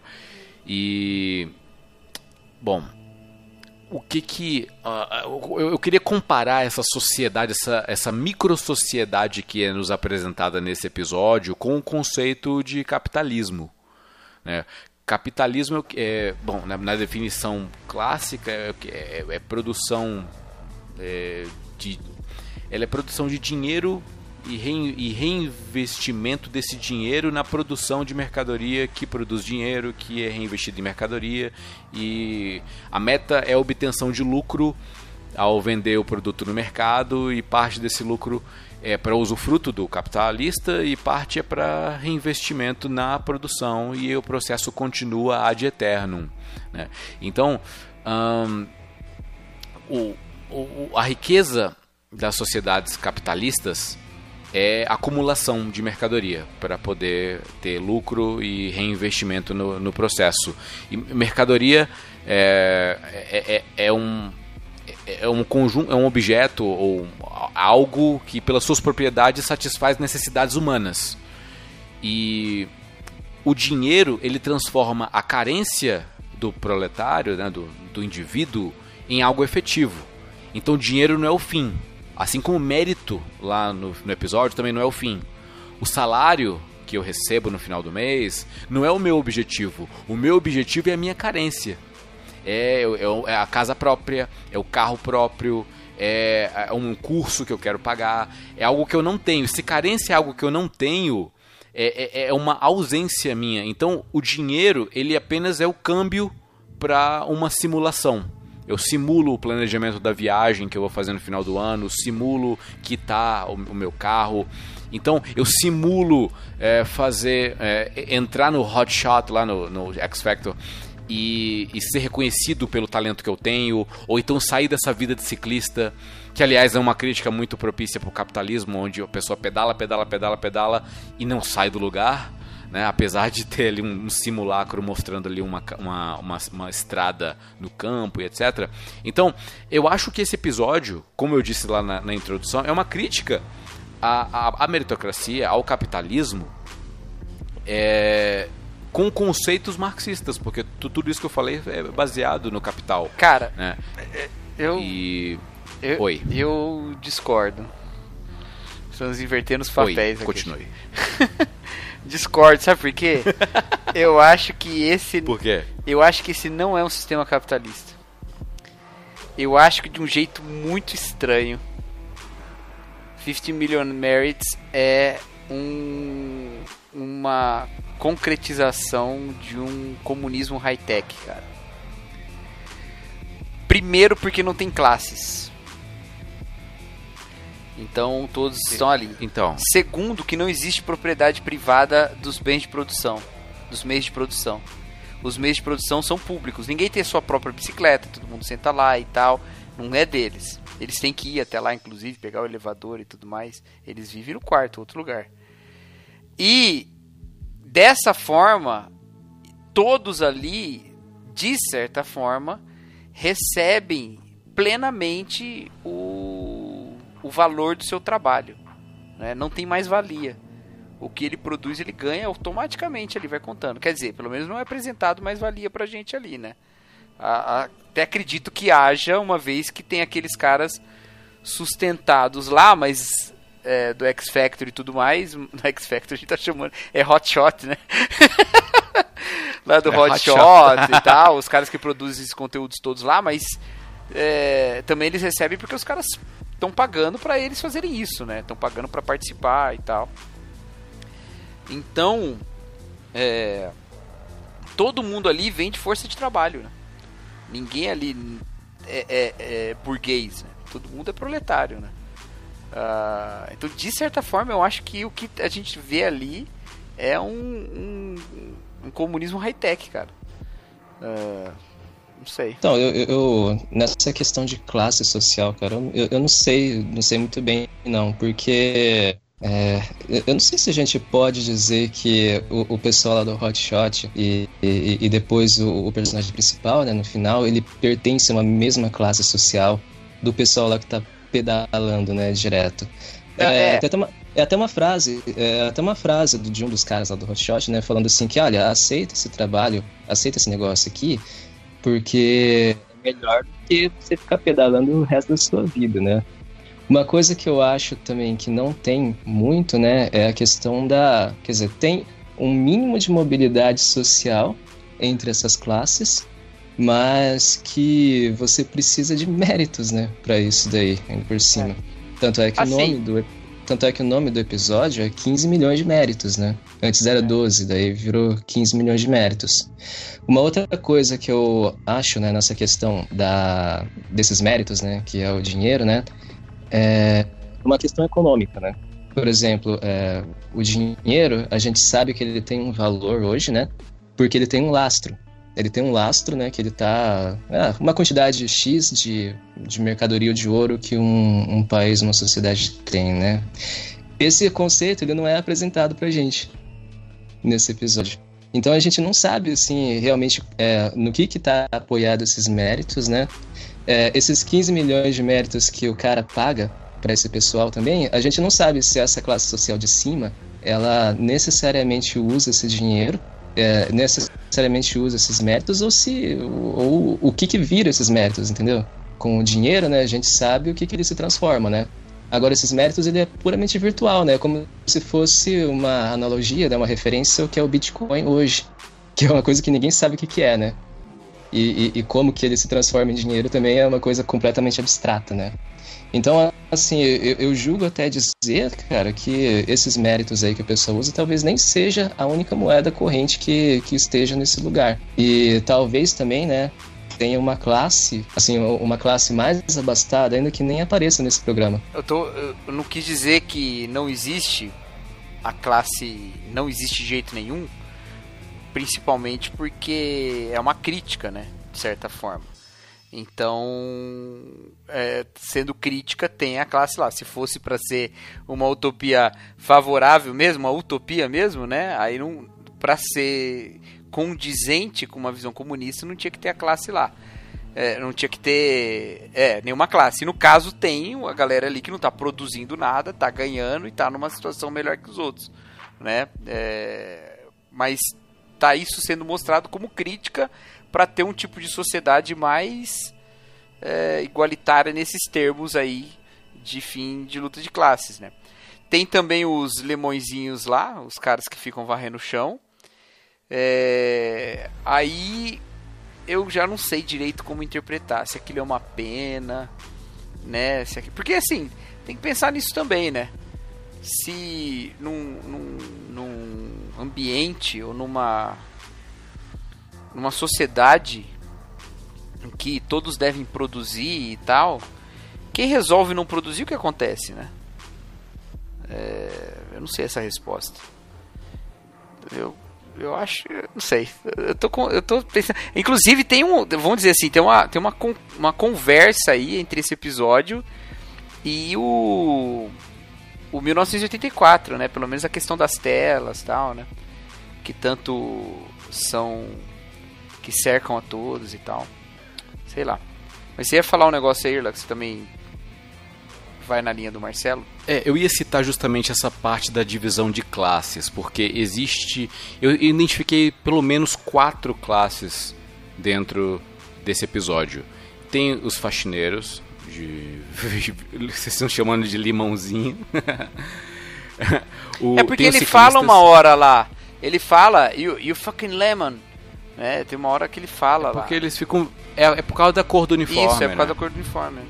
E. Bom. O que que. ah, eu, eu queria comparar essa sociedade, essa, essa microsociedade que é nos apresentada nesse episódio com o conceito de capitalismo. Né? Capitalismo é, é bom na, na definição clássica é, que- é- é produção é, de ela é produção de dinheiro e, rein- e reinvestimento desse dinheiro na produção de mercadoria que produz dinheiro que é reinvestido em mercadoria. E a meta é a obtenção de lucro ao vender o produto no mercado e parte desse lucro é para usufruto do capitalista e parte é para reinvestimento na produção e o processo continua ad eternum. Né? Então, ahn, o- o- a riqueza das sociedades capitalistas é acumulação de mercadoria para poder ter lucro e reinvestimento no, no processo. E mercadoria é, é, é- é um é um conjunto, é um objeto ou algo que pelas suas propriedades satisfaz necessidades humanas. E o dinheiro ele transforma a carência do proletário, né, do, do indivíduo, em algo efetivo. Então o dinheiro não é o fim. Assim como o mérito lá no, no episódio também não é o fim. o salário que eu recebo no final do mês não é o meu objetivo. O meu objetivo é a minha carência. É, é, a casa própria, é o carro próprio, é, é um curso que eu quero pagar, é algo que eu não tenho. Se carência é algo que eu não tenho, é, é, é uma ausência minha. Então, o dinheiro, ele apenas é o câmbio para uma simulação. Eu simulo o planejamento da viagem que eu vou fazer no final do ano, simulo quitar o, o meu carro. Então eu simulo é, fazer é, entrar no hot shot lá no, no X Factor e, e, ser reconhecido pelo talento que eu tenho, ou então sair dessa vida de ciclista, que aliás é uma crítica muito propícia para o capitalismo, onde a pessoa pedala, pedala, pedala, pedala e não sai do lugar né? apesar de ter ali um, um simulacro mostrando ali uma, uma, uma, uma, estrada no campo e etc. Então, eu acho que esse episódio, como eu disse lá na, na introdução, é uma crítica à, à, à meritocracia, ao capitalismo, é, com conceitos marxistas, porque tudo isso que eu falei é baseado no capital. Cara, né? É, eu, e... eu, Oi. eu discordo. Estamos invertendo os papéis Oi, aqui. continue. Discordo, sabe por quê? eu acho que esse. Por quê? Eu acho que esse não é um sistema capitalista. Eu acho que de um jeito muito estranho. 50 Million Merits é um, uma concretização de um comunismo high-tech, cara. Primeiro porque não tem classes. Então todos estão ali. Então. Segundo, que não existe propriedade privada dos bens de produção, dos meios de produção. Os meios de produção são públicos. Ninguém tem a sua própria bicicleta, todo mundo senta lá e tal. Não é deles. Eles têm que ir até lá, inclusive, pegar o elevador e tudo mais. Eles vivem no quarto, outro lugar. E dessa forma, todos ali, de certa forma, recebem plenamente o, o valor do seu trabalho. Né? Não tem mais valia. O que ele produz, ele ganha automaticamente, ele vai contando. Quer dizer, pelo menos não é apresentado mais valia pra gente ali, né? A, a, até acredito que haja, uma vez que tem aqueles caras sustentados lá, mas é, do X Factor e tudo mais. No X Factor a gente tá chamando. É Hot Shot, né? lá do É Hot, Hot Shot, Shot. e tal, os caras que produzem esses conteúdos todos lá, mas é, também eles recebem porque os caras estão pagando para eles fazerem isso, né? Estão pagando para participar e tal. Então, é, todo mundo ali vem de força de trabalho, né? Ninguém ali é, é- é burguês, né? Todo mundo é proletário, né? Ah, então, de certa forma, eu acho que o que a gente vê ali é um, um, um comunismo high-tech, cara. Ah, não sei. Então, eu, eu- nessa questão de classe social, cara, eu, eu não sei, não sei muito bem, não, porque é, eu não sei se a gente pode dizer que o, o pessoal lá do Hot Shot e, e, e depois o, o personagem principal, né, no final, ele pertence a uma mesma classe social do pessoal lá que tá pedalando, né, direto. É, É, é. tem até uma, é até uma frase, é até uma frase de um dos caras lá do Hot Shot, né, falando assim que, olha, aceita esse trabalho, aceita esse negócio aqui, porque é melhor do que você ficar pedalando o resto da sua vida, né? Uma coisa que eu acho também que não tem muito, né, é a questão da, quer dizer, tem um mínimo de mobilidade social entre essas classes, mas que você precisa de méritos, né, para isso daí, ainda por cima. Tanto é que Assim. o nome do tanto é que o nome do episódio é 15 milhões de méritos, né? Antes era 12, daí virou 15 milhões de méritos. Uma outra coisa que eu acho, né, nessa questão da, desses méritos, né, que é o dinheiro, né, é uma questão econômica, né? Por exemplo, é, o dinheiro, a gente sabe que ele tem um valor hoje, né? Porque ele tem um lastro. Ele tem um lastro, né? Que ele tá. ah, uma quantidade X de, de mercadoria ou de ouro que um, um país, uma sociedade tem, né? Esse conceito ele não é apresentado pra gente nesse episódio. Então a gente não sabe, assim, realmente é, no que que tá apoiado esses méritos, né? É, esses 15 milhões de méritos que o cara paga para esse pessoal também, a gente não sabe se essa classe social de cima, ela necessariamente usa esse dinheiro, é, necessariamente usa esses méritos, ou se ou, ou o que que vira esses méritos, entendeu? Com o dinheiro, né, a gente sabe o que que ele se transforma, né? Agora, esses méritos ele é puramente virtual, né? Como se fosse uma analogia, né? uma referência ao que é o Bitcoin hoje, que é uma coisa que ninguém sabe o que, que é, né? E, e, e como que ele se transforma em dinheiro também é uma coisa completamente abstrata, né? Então, assim, eu, eu, julgo até dizer, cara, que esses méritos aí que o pessoal usa talvez nem seja a única moeda corrente que, que esteja nesse lugar. E talvez também, né, tenha uma classe, assim, uma classe mais abastada ainda que nem apareça nesse programa. Eu, tô, eu não quis dizer que não existe a classe, não existe jeito nenhum, principalmente porque é uma crítica, né, de certa forma. Então, é, sendo crítica, tem a classe lá. Se fosse para ser uma utopia favorável mesmo, uma utopia mesmo, né? Aí não, para ser condizente com uma visão comunista, não tinha que ter a classe lá. É, não tinha que ter é, nenhuma classe. E no caso, tem a galera ali que não está produzindo nada, está ganhando e está numa situação melhor que os outros. Né? É, mas tá isso sendo mostrado como crítica para ter um tipo de sociedade mais é, igualitária nesses termos aí de fim de luta de classes, né? Tem também os lemõezinhos lá, os caras que ficam varrendo o chão. É, aí eu já não sei direito como interpretar, se aquilo é uma pena, né? Se aquilo, porque assim, tem que pensar nisso também, né? Se num, num, num ambiente ou numa numa sociedade em que todos devem produzir e tal, quem resolve não produzir, o que acontece, né? É, eu não sei essa resposta. Eu, eu acho, não sei. Eu tô, com, eu tô pensando. Inclusive tem um, vamos dizer assim, tem uma, tem uma, uma conversa aí entre esse episódio e o o 1984, né? Pelo menos a questão das telas, tal, né? Que tanto são que cercam a todos e tal. Sei lá. Mas você ia falar um negócio aí, Irla, que você também vai na linha do Marcelo? É, eu ia citar justamente essa parte da divisão de classes, porque existe. Eu identifiquei pelo menos quatro classes dentro desse episódio. Tem os faxineiros, de. Vocês estão chamando de limãozinho. o, é porque ele ciclistas... fala uma hora lá. Ele fala, you, you fucking lemon. É, tem uma hora que ele fala é porque lá. eles ficam. É, é, por causa da cor do uniforme. Isso, é por causa né? da cor do uniforme.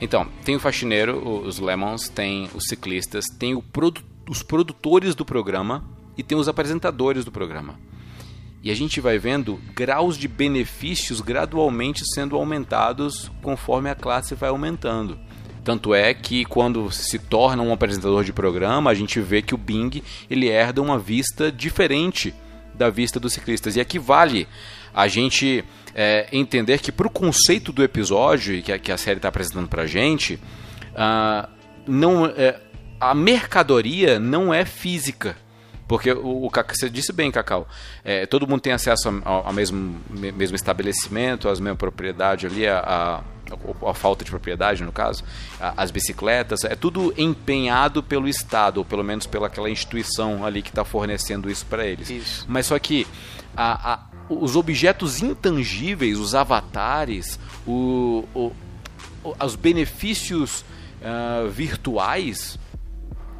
Então, tem o faxineiro, os Lemons, tem os ciclistas, tem produ os produtores do programa e tem os apresentadores do programa. E a gente vai vendo graus de benefícios gradualmente sendo aumentados conforme a classe vai aumentando. Tanto é que quando se torna um apresentador de programa, a gente vê que o Bing ele herda uma vista diferente da vista dos ciclistas. E aqui vale a gente é, entender que para o conceito do episódio que a, que a série está apresentando para a gente, uh, não, é, a mercadoria não é física. Porque o, o você disse bem, Cacau, é, todo mundo tem acesso ao, mesmo, mesmo estabelecimento, às mesmas propriedades ali, a, a, falta de propriedade no caso, as bicicletas, é tudo empenhado pelo Estado, ou pelo menos pelaquela instituição ali que está fornecendo isso para eles. Isso. Mas só que a, os objetos intangíveis, os avatares, o, o, os benefícios uh, virtuais,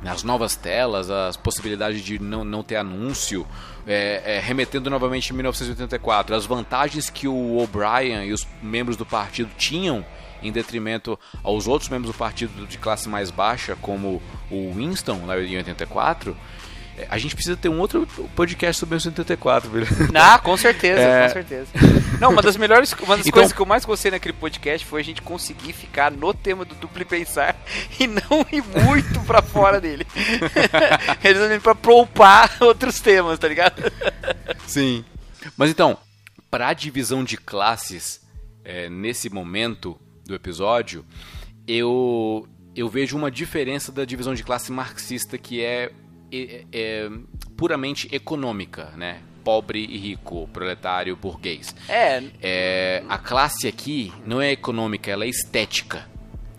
as novas telas, as possibilidades de não, não ter anúncio, é, é, remetendo novamente em 1984, as vantagens que o O'Brien e os membros do partido tinham em detrimento aos outros membros do partido de classe mais baixa, como o Winston, lá em 84, é, a gente precisa ter um outro podcast sobre o 184, velho. Ah, com certeza, é... com certeza. Não, uma das melhores, uma das então... coisas que eu mais gostei naquele podcast foi a gente conseguir ficar no tema do duplo pensar e não ir muito pra fora dele. Resumindo, pra poupar outros temas, tá ligado? Sim. Mas então, pra divisão de classes, é, nesse momento do episódio, eu, eu vejo uma diferença da divisão de classe marxista que é é, é, puramente econômica, né? Pobre e rico, proletário, burguês. É. é. A classe aqui não é econômica, ela é estética.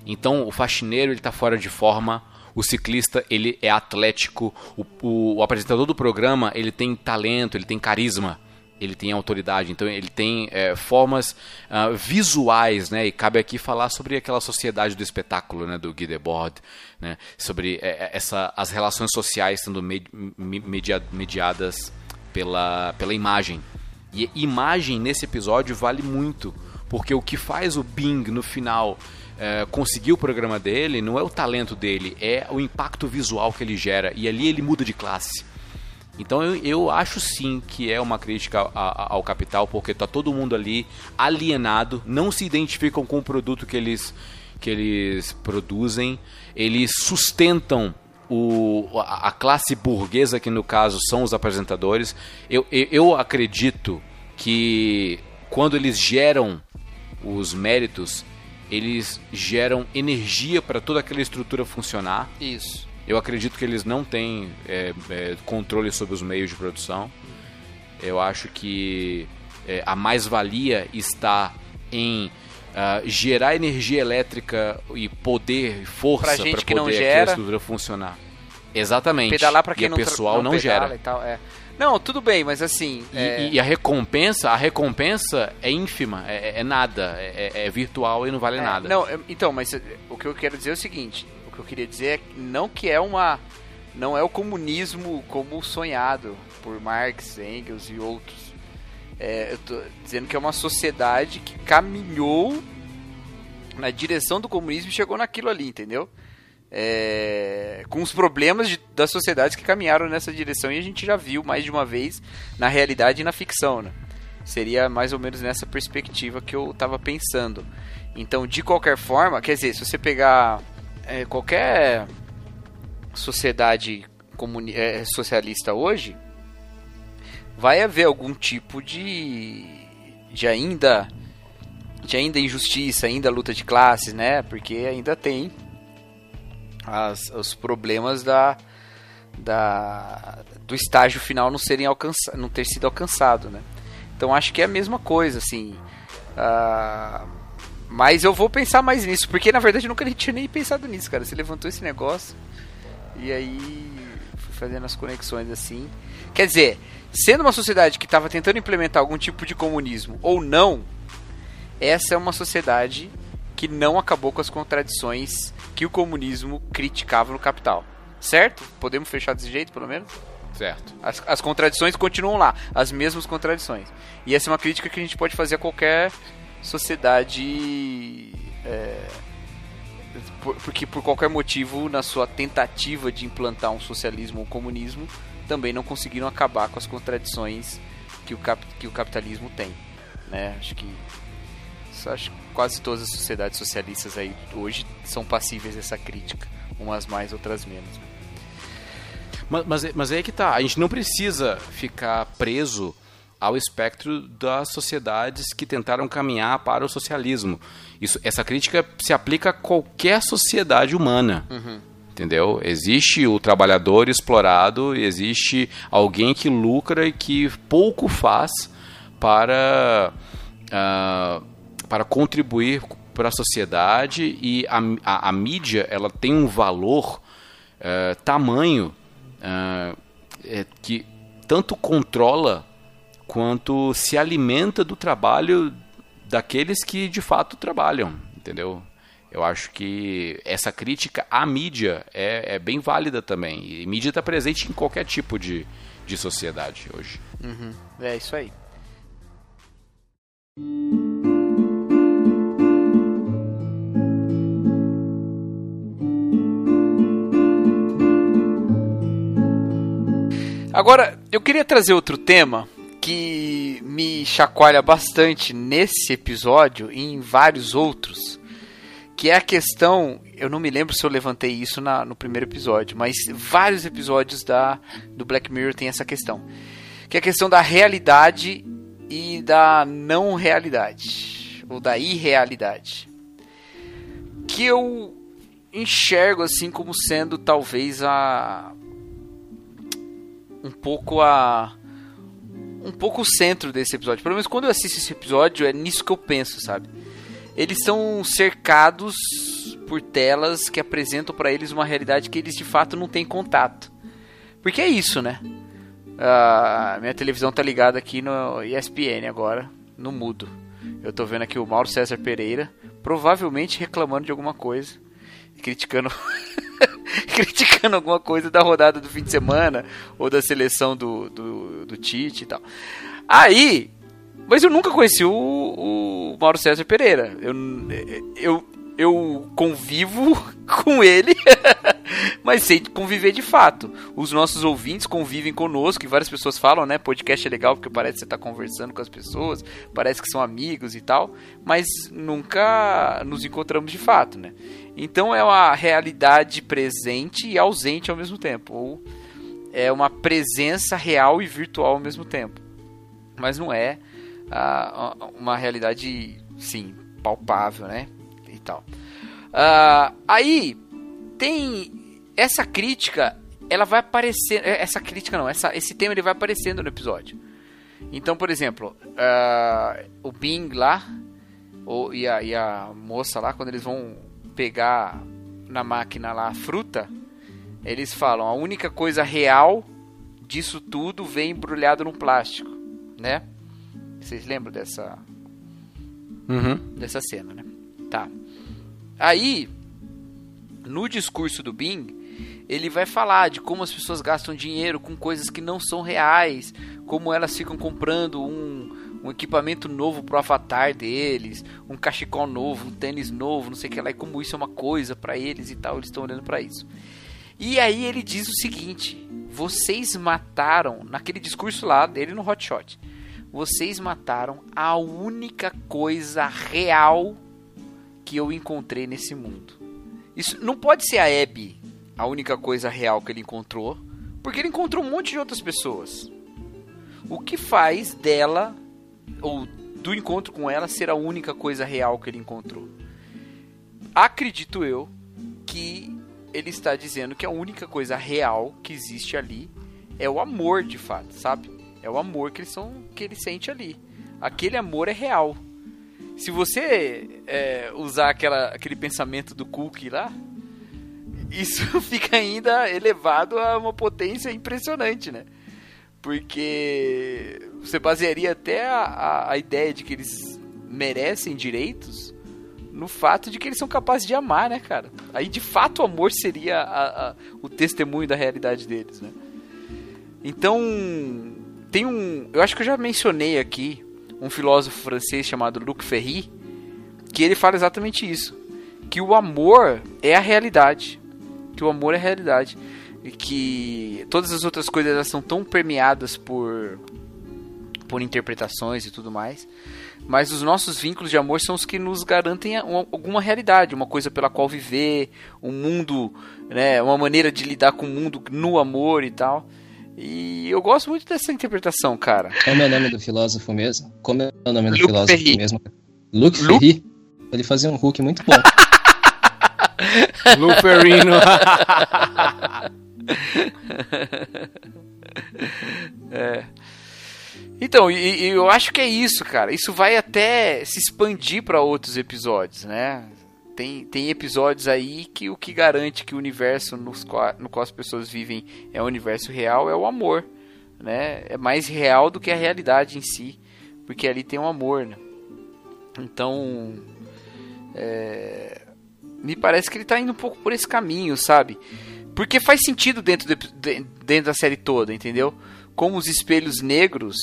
Então o faxineiro ele tá fora de forma, o ciclista ele é atlético, o, o, o apresentador do programa ele tem talento, ele tem carisma. Ele tem autoridade, então ele tem é, formas uh, visuais, né? E cabe aqui falar sobre aquela sociedade do espetáculo, né? Do Guy Debord, né? Sobre é, essa, as relações sociais sendo media, mediadas pela, pela imagem. E imagem nesse episódio vale muito, porque o que faz o Bing no final é, conseguir o programa dele não é o talento dele, é o impacto visual que ele gera. E ali ele muda de classe. Então eu, eu acho sim que é uma crítica a, a, ao capital, porque está todo mundo ali alienado, não se identificam com o produto que eles, que eles produzem, eles sustentam o, a, a classe burguesa, que no caso são os apresentadores. Eu, eu, eu acredito que quando eles geram os méritos, eles geram energia para toda aquela estrutura funcionar. Isso. Eu acredito que eles não têm é, é, controle sobre os meios de produção. Eu acho que é, a mais-valia está em uh, gerar energia elétrica e poder e força para poder que não gera, a estrutura funcionar. Exatamente. Pedalar para quem e não, pessoal não, não gera. E tal, é. Não, tudo bem, mas assim. E, é... e, a recompensa, a recompensa é ínfima, é, é nada, é, virtual e não vale nada. Não, então, mas o que eu quero dizer é o seguinte: que eu queria dizer é não que é uma não é o comunismo como sonhado por Marx, Engels e outros. É, eu tô dizendo que é uma sociedade que caminhou na direção do comunismo e chegou naquilo ali, entendeu? É, com os problemas de, das sociedades que caminharam nessa direção e a gente já viu mais de uma vez na realidade e na ficção, né? Seria mais ou menos nessa perspectiva que eu estava pensando. Então, de qualquer forma, quer dizer, se você pegar é, qualquer sociedade comuni é, socialista hoje vai haver algum tipo de de ainda de ainda injustiça, ainda luta de classes, né? Porque ainda tem as, os problemas da, da do estágio final não serem alcançado, não ter sido alcançado, né? Então acho que é a mesma coisa, assim. Uh, mas eu vou pensar mais nisso, porque na verdade eu nunca tinha nem pensado nisso, cara. Você levantou esse negócio e aí fui fazendo as conexões assim. Quer dizer, sendo uma sociedade que estava tentando implementar algum tipo de comunismo ou não, essa é uma sociedade que não acabou com as contradições que o comunismo criticava no capital. Certo? Podemos fechar desse jeito, pelo menos? Certo. As, as contradições continuam lá, as mesmas contradições. E essa é uma crítica que a gente pode fazer a qualquer sociedade. É, por, porque por qualquer motivo, na sua tentativa de implantar um socialismo ou comunismo, também não conseguiram acabar com as contradições que o, cap, que o capitalismo tem. Né? Acho que acho que quase todas as sociedades socialistas aí hoje são passíveis dessa crítica, umas mais, outras menos. Mas, mas, mas é que tá, a gente não precisa ficar preso ao espectro das sociedades que tentaram caminhar para o socialismo. Isso, essa crítica se aplica a qualquer sociedade humana. Uhum. Entendeu? Existe o trabalhador explorado, existe alguém que lucra e que pouco faz para, uh, para contribuir para a sociedade e a, a, a, mídia ela tem um valor uh, tamanho uh, que tanto controla quanto se alimenta do trabalho daqueles que de fato trabalham, entendeu? Eu acho que essa crítica à mídia é, é bem válida também. E mídia está presente em qualquer tipo de, de sociedade hoje. Uhum. É isso aí. Agora, eu queria trazer outro tema que me chacoalha bastante nesse episódio e em vários outros, que é a questão, eu não me lembro se eu levantei isso na, no primeiro episódio, mas vários episódios da do Black Mirror tem essa questão, que é a questão da realidade e da não realidade ou da irrealidade, que eu enxergo assim como sendo talvez a um pouco a um pouco o centro desse episódio. Pelo menos quando eu assisto esse episódio, é nisso que eu penso, sabe? Eles são cercados por telas que apresentam para eles uma realidade que eles de fato não têm contato. Porque é isso, né? Ah, minha televisão tá ligada aqui no ESPN agora, no mudo. Eu tô vendo aqui o Mauro César Pereira, provavelmente reclamando de alguma coisa, criticando criticando alguma coisa da rodada do fim de semana ou da seleção do, do, do Tite e tal. Aí, mas eu nunca conheci o, o Mauro César Pereira. Eu, eu, eu convivo com ele, mas sem conviver de fato. Os nossos ouvintes convivem conosco, e várias pessoas falam, né? Podcast é legal porque parece que você está conversando com as pessoas, parece que são amigos e tal, mas nunca nos encontramos de fato, né? Então é uma realidade presente e ausente ao mesmo tempo, ou é uma presença real e virtual ao mesmo tempo, mas não é ah, uma realidade, sim, palpável, né? Tal. Ah, aí tem essa crítica, ela vai aparecer, é, essa crítica não, essa, esse tema ele vai aparecendo no episódio. Então, por exemplo, uh, o Bing lá ou, e, a, e a moça lá, quando eles vão pegar na máquina lá a fruta, eles falam a única coisa real disso tudo vem embrulhado no plástico, né? Vocês lembram dessa Uhum. dessa cena, né? Tá. Aí, no discurso do Bing, ele vai falar de como as pessoas gastam dinheiro com coisas que não são reais, como elas ficam comprando um, um equipamento novo pro avatar deles, um cachecol novo, um tênis novo, não sei o que lá, e como isso é uma coisa para eles e tal, eles estão olhando para isso. E aí ele diz o seguinte: vocês mataram, naquele discurso lá dele no Hot Shot, vocês mataram a única coisa real que eu encontrei nesse mundo. Isso não pode ser a Abby a única coisa real que ele encontrou, porque ele encontrou um monte de outras pessoas. O que faz dela ou do encontro com ela ser a única coisa real que ele encontrou? Acredito eu que ele está dizendo que a única coisa real que existe ali é o amor de fato, sabe? É o amor que, eles são, que ele sente ali. Aquele amor é real. Se você é, usar aquela, aquele pensamento do Cook lá, isso fica ainda elevado a uma potência impressionante, né? Porque você basearia até a, a, a ideia de que eles merecem direitos no fato de que eles são capazes de amar, né, cara? Aí de fato o amor seria a, a, o testemunho da realidade deles, né? Então, tem um. Eu acho que eu já mencionei aqui um filósofo francês chamado Luc Ferry, que ele fala exatamente isso. Que o amor é a realidade. Que o amor é a realidade. E que todas as outras coisas elas são tão permeadas por, por interpretações e tudo mais. Mas os nossos vínculos de amor são os que nos garantem uma, alguma realidade, uma coisa pela qual viver, um mundo, né, uma maneira de lidar com o mundo no amor e tal. E eu gosto muito dessa interpretação, cara. Como é o nome do filósofo mesmo? Como é o nome do Luc filósofo Ferry. mesmo? Luc Luc- Ferry? Ele fazia um hook muito bom. Luferino. Então, e, e eu acho que é isso, cara. Isso vai até se expandir para outros episódios, né? Tem, tem episódios aí que o que garante que o universo nos no qual as pessoas vivem é o universo real é o amor, né? É mais real do que a realidade em si, porque ali tem um amor, né? Então, é, me parece que ele tá indo um pouco por esse caminho, sabe? Porque faz sentido dentro, de- dentro da série toda, entendeu? Como os espelhos negros,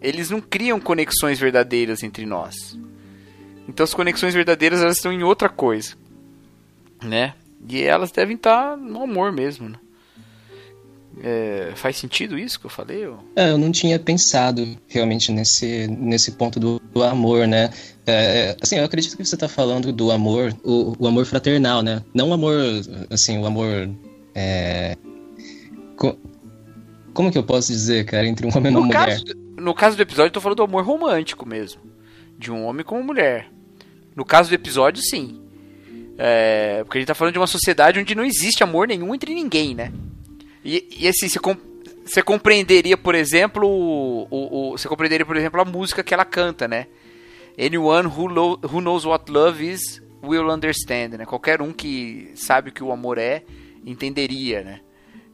eles não criam conexões verdadeiras entre nós. Então as conexões verdadeiras elas estão em outra coisa, né? E elas devem estar no amor mesmo, né? É, faz sentido isso que eu falei? ou- É, eu não tinha pensado realmente nesse, nesse ponto do, do amor, né? É, assim, eu acredito que você está falando do amor, o, o amor fraternal, né? Não o amor, assim, o amor. É... co- como que eu posso dizer, cara, entre um homem e uma No mulher? caso, no caso do episódio, eu tô falando do amor romântico mesmo. De um homem com uma mulher. No caso do episódio, sim. É, porque a gente tá falando de uma sociedade onde não existe amor nenhum entre ninguém, né? E, e assim, você, com- você compreenderia, por exemplo, o, o- o- você compreenderia, por exemplo, a música que ela canta, né? Anyone who, who knows what love is will understand, né? Qualquer um que sabe o que o amor é, entenderia, né?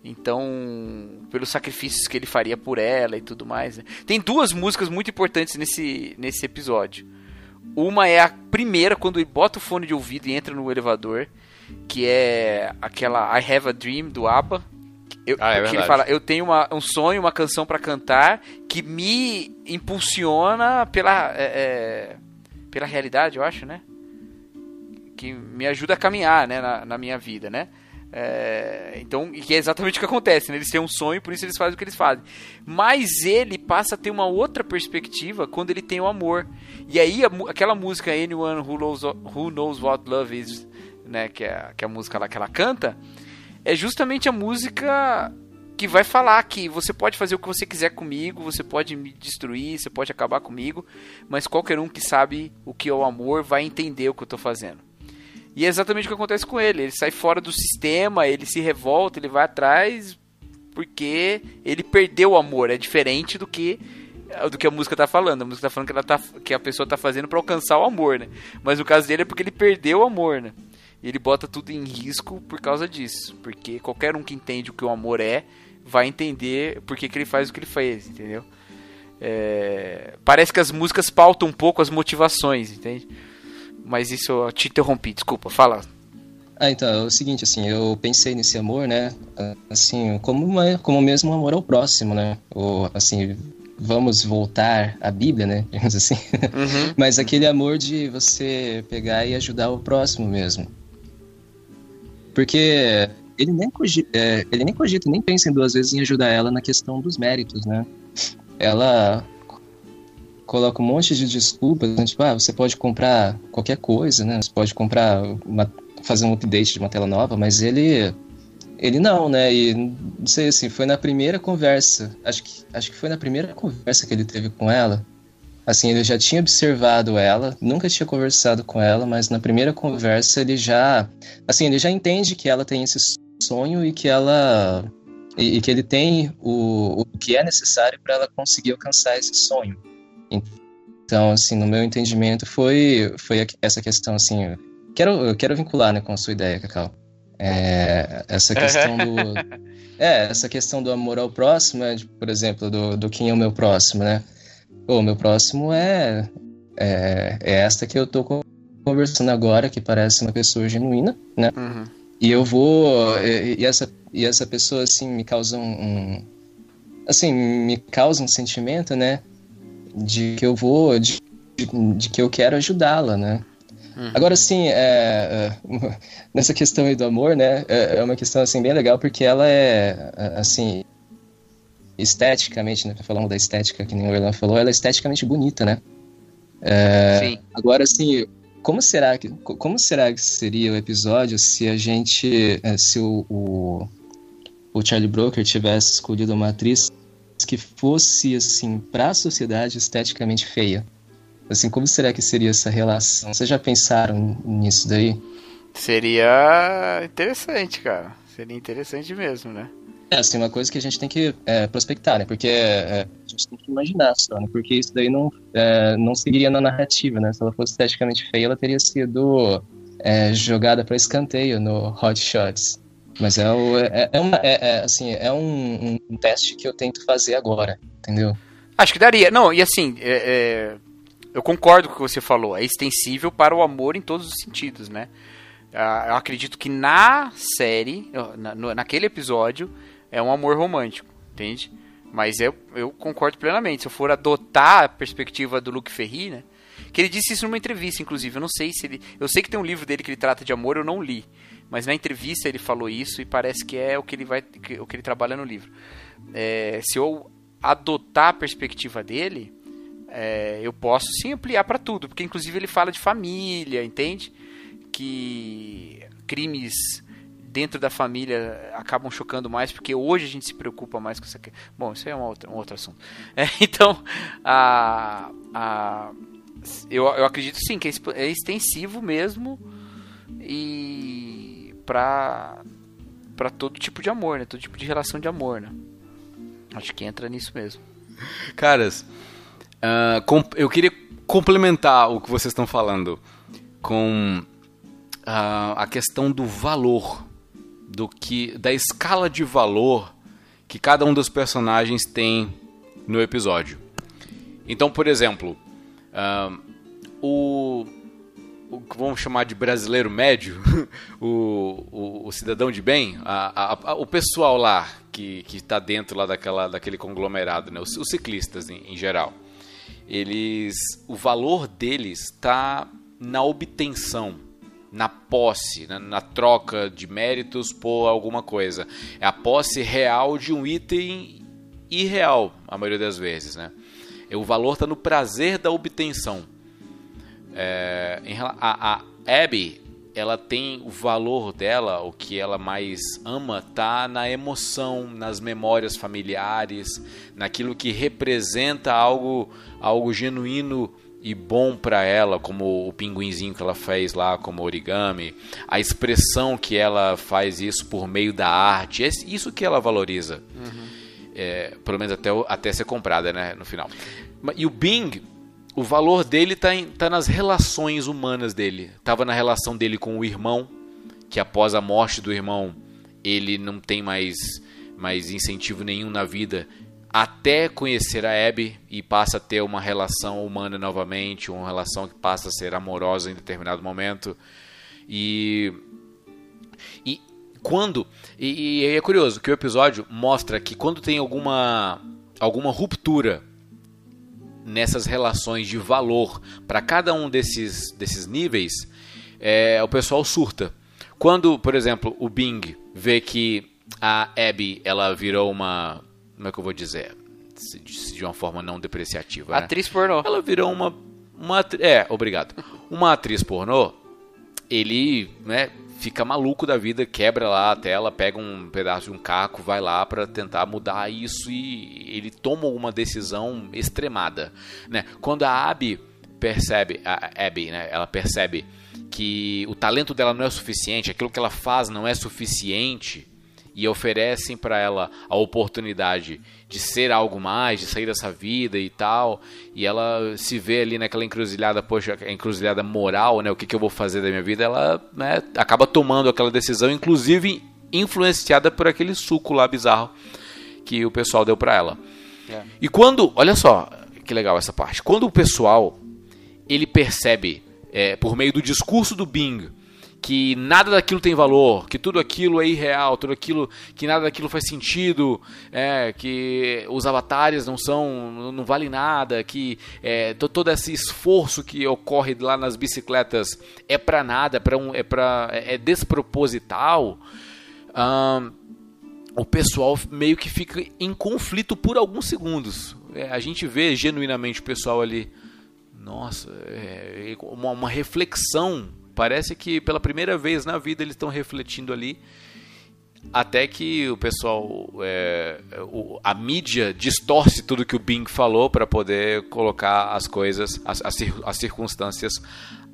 Então, pelos sacrifícios que ele faria por ela e tudo mais. Né? Tem duas músicas muito importantes nesse, nesse episódio. Uma é a primeira, quando ele bota o fone de ouvido e entra no elevador, que é aquela I Have a Dream do ABBA. Eu, Ah, é que ele fala, eu tenho uma- um sonho, uma canção pra cantar que me impulsiona pela, é, é, pela realidade, eu acho, né? Que me ajuda a caminhar, né, na, na minha vida, né? É, então, que é exatamente o que acontece, né? Eles têm um sonho, por isso eles fazem o que eles fazem. Mas ele passa a ter uma outra perspectiva quando ele tem o amor. E aí, a aquela música Anyone Who Knows, Who Knows What Love Is, né? Que é, que é a música lá que ela canta, é justamente a música que vai falar que você pode fazer o que você quiser comigo, você pode me destruir, você pode acabar comigo, mas qualquer um que sabe o que é o amor vai entender o que eu tô fazendo. E é exatamente o que acontece com ele. Ele sai fora do sistema, ele se revolta, ele vai atrás porque ele perdeu o amor. É diferente do que do que a música tá falando. A música tá falando que, ela tá, que a pessoa tá fazendo para alcançar o amor, né? Mas no caso dele é porque ele perdeu o amor, né? E ele bota tudo em risco por causa disso. Porque qualquer um que entende o que o amor é vai entender por que, que ele faz o que ele faz, entendeu? É, Parece que as músicas pautam um pouco as motivações, entende? Mas isso eu te interrompi, desculpa, fala. Ah, então, é o seguinte, assim, eu pensei nesse amor, né, assim, como, uma, como mesmo um amor ao próximo, né, ou, assim, vamos voltar à Bíblia, né, digamos assim, mas aquele amor de você pegar e ajudar o próximo mesmo. Porque ele nem, cogita, é, ele nem cogita, nem pensa em duas vezes em ajudar ela na questão dos méritos, né, ela coloca um monte de desculpas, né? tipo, ah, você pode comprar qualquer coisa, né? Você pode comprar uma, fazer um update de uma tela nova, mas ele ele não, né? E não sei assim, foi na primeira conversa, acho que acho que foi na primeira conversa que ele teve com ela. Assim, ele já tinha observado ela, nunca tinha conversado com ela, mas na primeira conversa ele já, assim, ele já entende que ela tem esse sonho e que ela e, e que ele tem o, o que é necessário para ela conseguir alcançar esse sonho. Então, assim, no meu entendimento foi foi essa questão assim, eu quero eu quero vincular, né, com a sua ideia, Cacau. É, essa questão do é, essa questão do amor ao próximo, é, de, por exemplo, do, do quem é o meu próximo, né? O meu próximo é, é é esta que eu tô con- conversando agora, que parece uma pessoa genuína, né? Uhum. E eu vou. E, e essa, e essa pessoa, assim, me causa um, um- Assim, me causa um sentimento, né? De que eu vou. De, de- que eu quero ajudá-la, né? Agora, assim, é, é, nessa questão aí do amor, né? É, é uma questão, assim, bem legal, porque ela é, é, assim. Esteticamente, né? Falando da estética, que nem o Erlan falou, ela é esteticamente bonita, né? Sim. Agora, assim, como será que co- como será que seria o episódio se a gente se o, o, o Charlie Brooker tivesse escolhido uma atriz que fosse assim para a sociedade esteticamente feia? Assim, como será que seria essa relação? Vocês já pensaram nisso daí? Seria interessante, cara. Seria interessante mesmo, né? É, assim, uma coisa que a gente tem que é, prospectar, né? Porque é, a gente tem que imaginar só, né? Porque isso daí não, é, não seguiria na narrativa, né? Se ela fosse esteticamente feia, ela teria sido é, jogada para escanteio no Hot Shots. Mas é, o, é, é uma, é, é, assim, é um, um teste que eu tento fazer agora, entendeu? Acho que daria. Não, e assim, é- é, eu concordo com o que você falou. É extensível para o amor em todos os sentidos, né? Ah, Eu acredito que na série, naquele episódio, é um amor romântico, entende? Mas eu, eu concordo plenamente. Se eu for adotar a perspectiva do Luke Ferry, né? Que ele disse isso numa entrevista, inclusive. Eu não sei se ele. Eu sei que tem um livro dele que ele trata de amor, eu não li. Mas na entrevista ele falou isso e parece que é o que ele vai. o que ele trabalha no livro. É, se eu adotar a perspectiva dele, é, eu posso sim ampliar para tudo, porque inclusive ele fala de família, entende? Que crimes dentro da família acabam chocando mais, porque hoje a gente se preocupa mais com isso aqui. Bom, isso é uma outra, um outro assunto. É, então, a, a, eu, eu acredito sim que é é extensivo mesmo e para para todo tipo de amor, né? Todo tipo de relação de amor, né? Acho que entra nisso mesmo. Caras, com- eu queria complementar o que vocês estão falando com ah, a questão do valor do que da escala de valor que cada um dos personagens tem no episódio. Então, por exemplo, uh, o, o que vamos chamar de brasileiro médio, o, o, o, cidadão de bem, a, a, a, o pessoal lá que está dentro lá daquela, daquele conglomerado, né, os, os ciclistas em, em, geral, eles, o valor deles está na obtenção, na posse, na, na, troca de méritos por alguma coisa. É a posse real de um item irreal, a maioria das vezes, né? O valor está no prazer da obtenção. É, em, a, a Abby, ela tem o valor dela, o que ela mais ama, tá na emoção, nas memórias familiares, naquilo que representa algo, algo genuíno e bom para ela, como o pinguinzinho que ela fez lá, como origami, a expressão que ela faz isso por meio da arte, é isso que ela valoriza. Uhum. É, pelo menos até, até ser comprada, né, no final. E o Bing, o valor dele está tá nas relações humanas dele. Tava na relação dele com o irmão, que após a morte do irmão, ele não tem mais, mais incentivo nenhum na vida até conhecer a Abby e passa a ter uma relação humana novamente, uma relação que passa a ser amorosa em determinado momento. E e quando e, e é curioso que o episódio mostra que quando tem alguma alguma ruptura nessas relações de valor para cada um desses, desses níveis, é, o pessoal surta. Quando, por exemplo, o Bing vê que a Abby ela virou uma. Como é que eu vou dizer? De uma forma não depreciativa. Né? Atriz pornô. Ela virou uma. uma é, obrigado. Uma atriz pornô. Ele né, fica maluco da vida, quebra lá a tela, pega um pedaço de um caco, vai lá para tentar mudar isso e ele toma uma decisão extremada, né? Quando a Abby percebe, a Abby, né, ela percebe que o talento dela não é suficiente, aquilo que ela faz não é suficiente, e oferecem para ela a oportunidade de ser algo mais, de sair dessa vida e tal, e ela se vê ali naquela encruzilhada, poxa, encruzilhada moral, né, o que, que eu vou fazer da minha vida, ela né, acaba tomando aquela decisão, inclusive influenciada por aquele suco lá bizarro que o pessoal deu para ela. É. E quando, olha só, que legal essa parte, quando o pessoal ele percebe é, por meio do discurso do Bing que nada daquilo tem valor, que tudo aquilo é irreal, tudo aquilo que nada daquilo faz sentido, é, que os avatares não são, não valem nada, que é, todo esse esforço que ocorre lá nas bicicletas é para nada, é para um, é para é desproposital. o pessoal meio que fica em conflito por alguns segundos. É, a gente vê genuinamente o pessoal ali, nossa, é, uma, uma reflexão Parece que pela primeira vez na vida eles estão refletindo ali. Até que o pessoal, é, o, a mídia distorce tudo que o Bing falou para poder colocar as coisas, as, as, as circunstâncias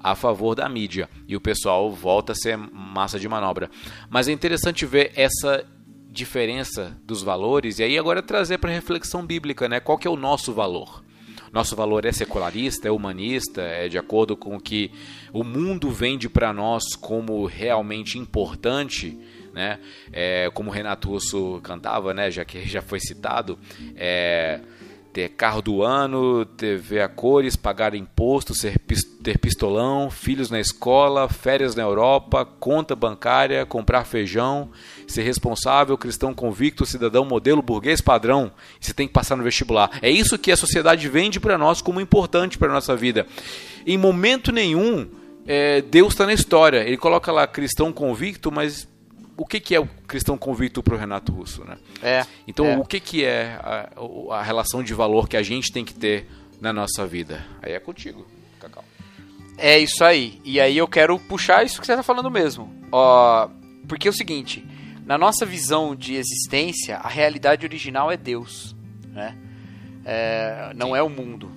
a favor da mídia. E o pessoal volta a ser massa de manobra. Mas é interessante ver essa diferença dos valores e aí agora trazer para reflexão bíblica, né? Qual que é o nosso valor? Nosso valor é secularista, é humanista, é de acordo com o que o mundo vende para nós como realmente importante, né? É, como Renato Russo cantava, né? Já que já foi citado, é, ter carro do ano, TV a cores, pagar imposto, ter pistolão, filhos na escola, férias na Europa, conta bancária, comprar feijão, ser responsável, cristão convicto, cidadão modelo, burguês padrão. Você tem que passar no vestibular. É isso que a sociedade vende para nós como importante para nossa vida. Em momento nenhum, é, Deus está na história. Ele coloca lá cristão convicto, mas o que, que é o cristão convicto para o Renato Russo, né? É. Então, é. o que, que é a, a, relação de valor que a gente tem que ter na nossa vida? Aí é contigo, Cacau. É isso aí. E aí eu quero puxar isso que você está falando mesmo. Ó, porque é o seguinte, na nossa visão de existência, a realidade original é Deus, né? É, não é o mundo.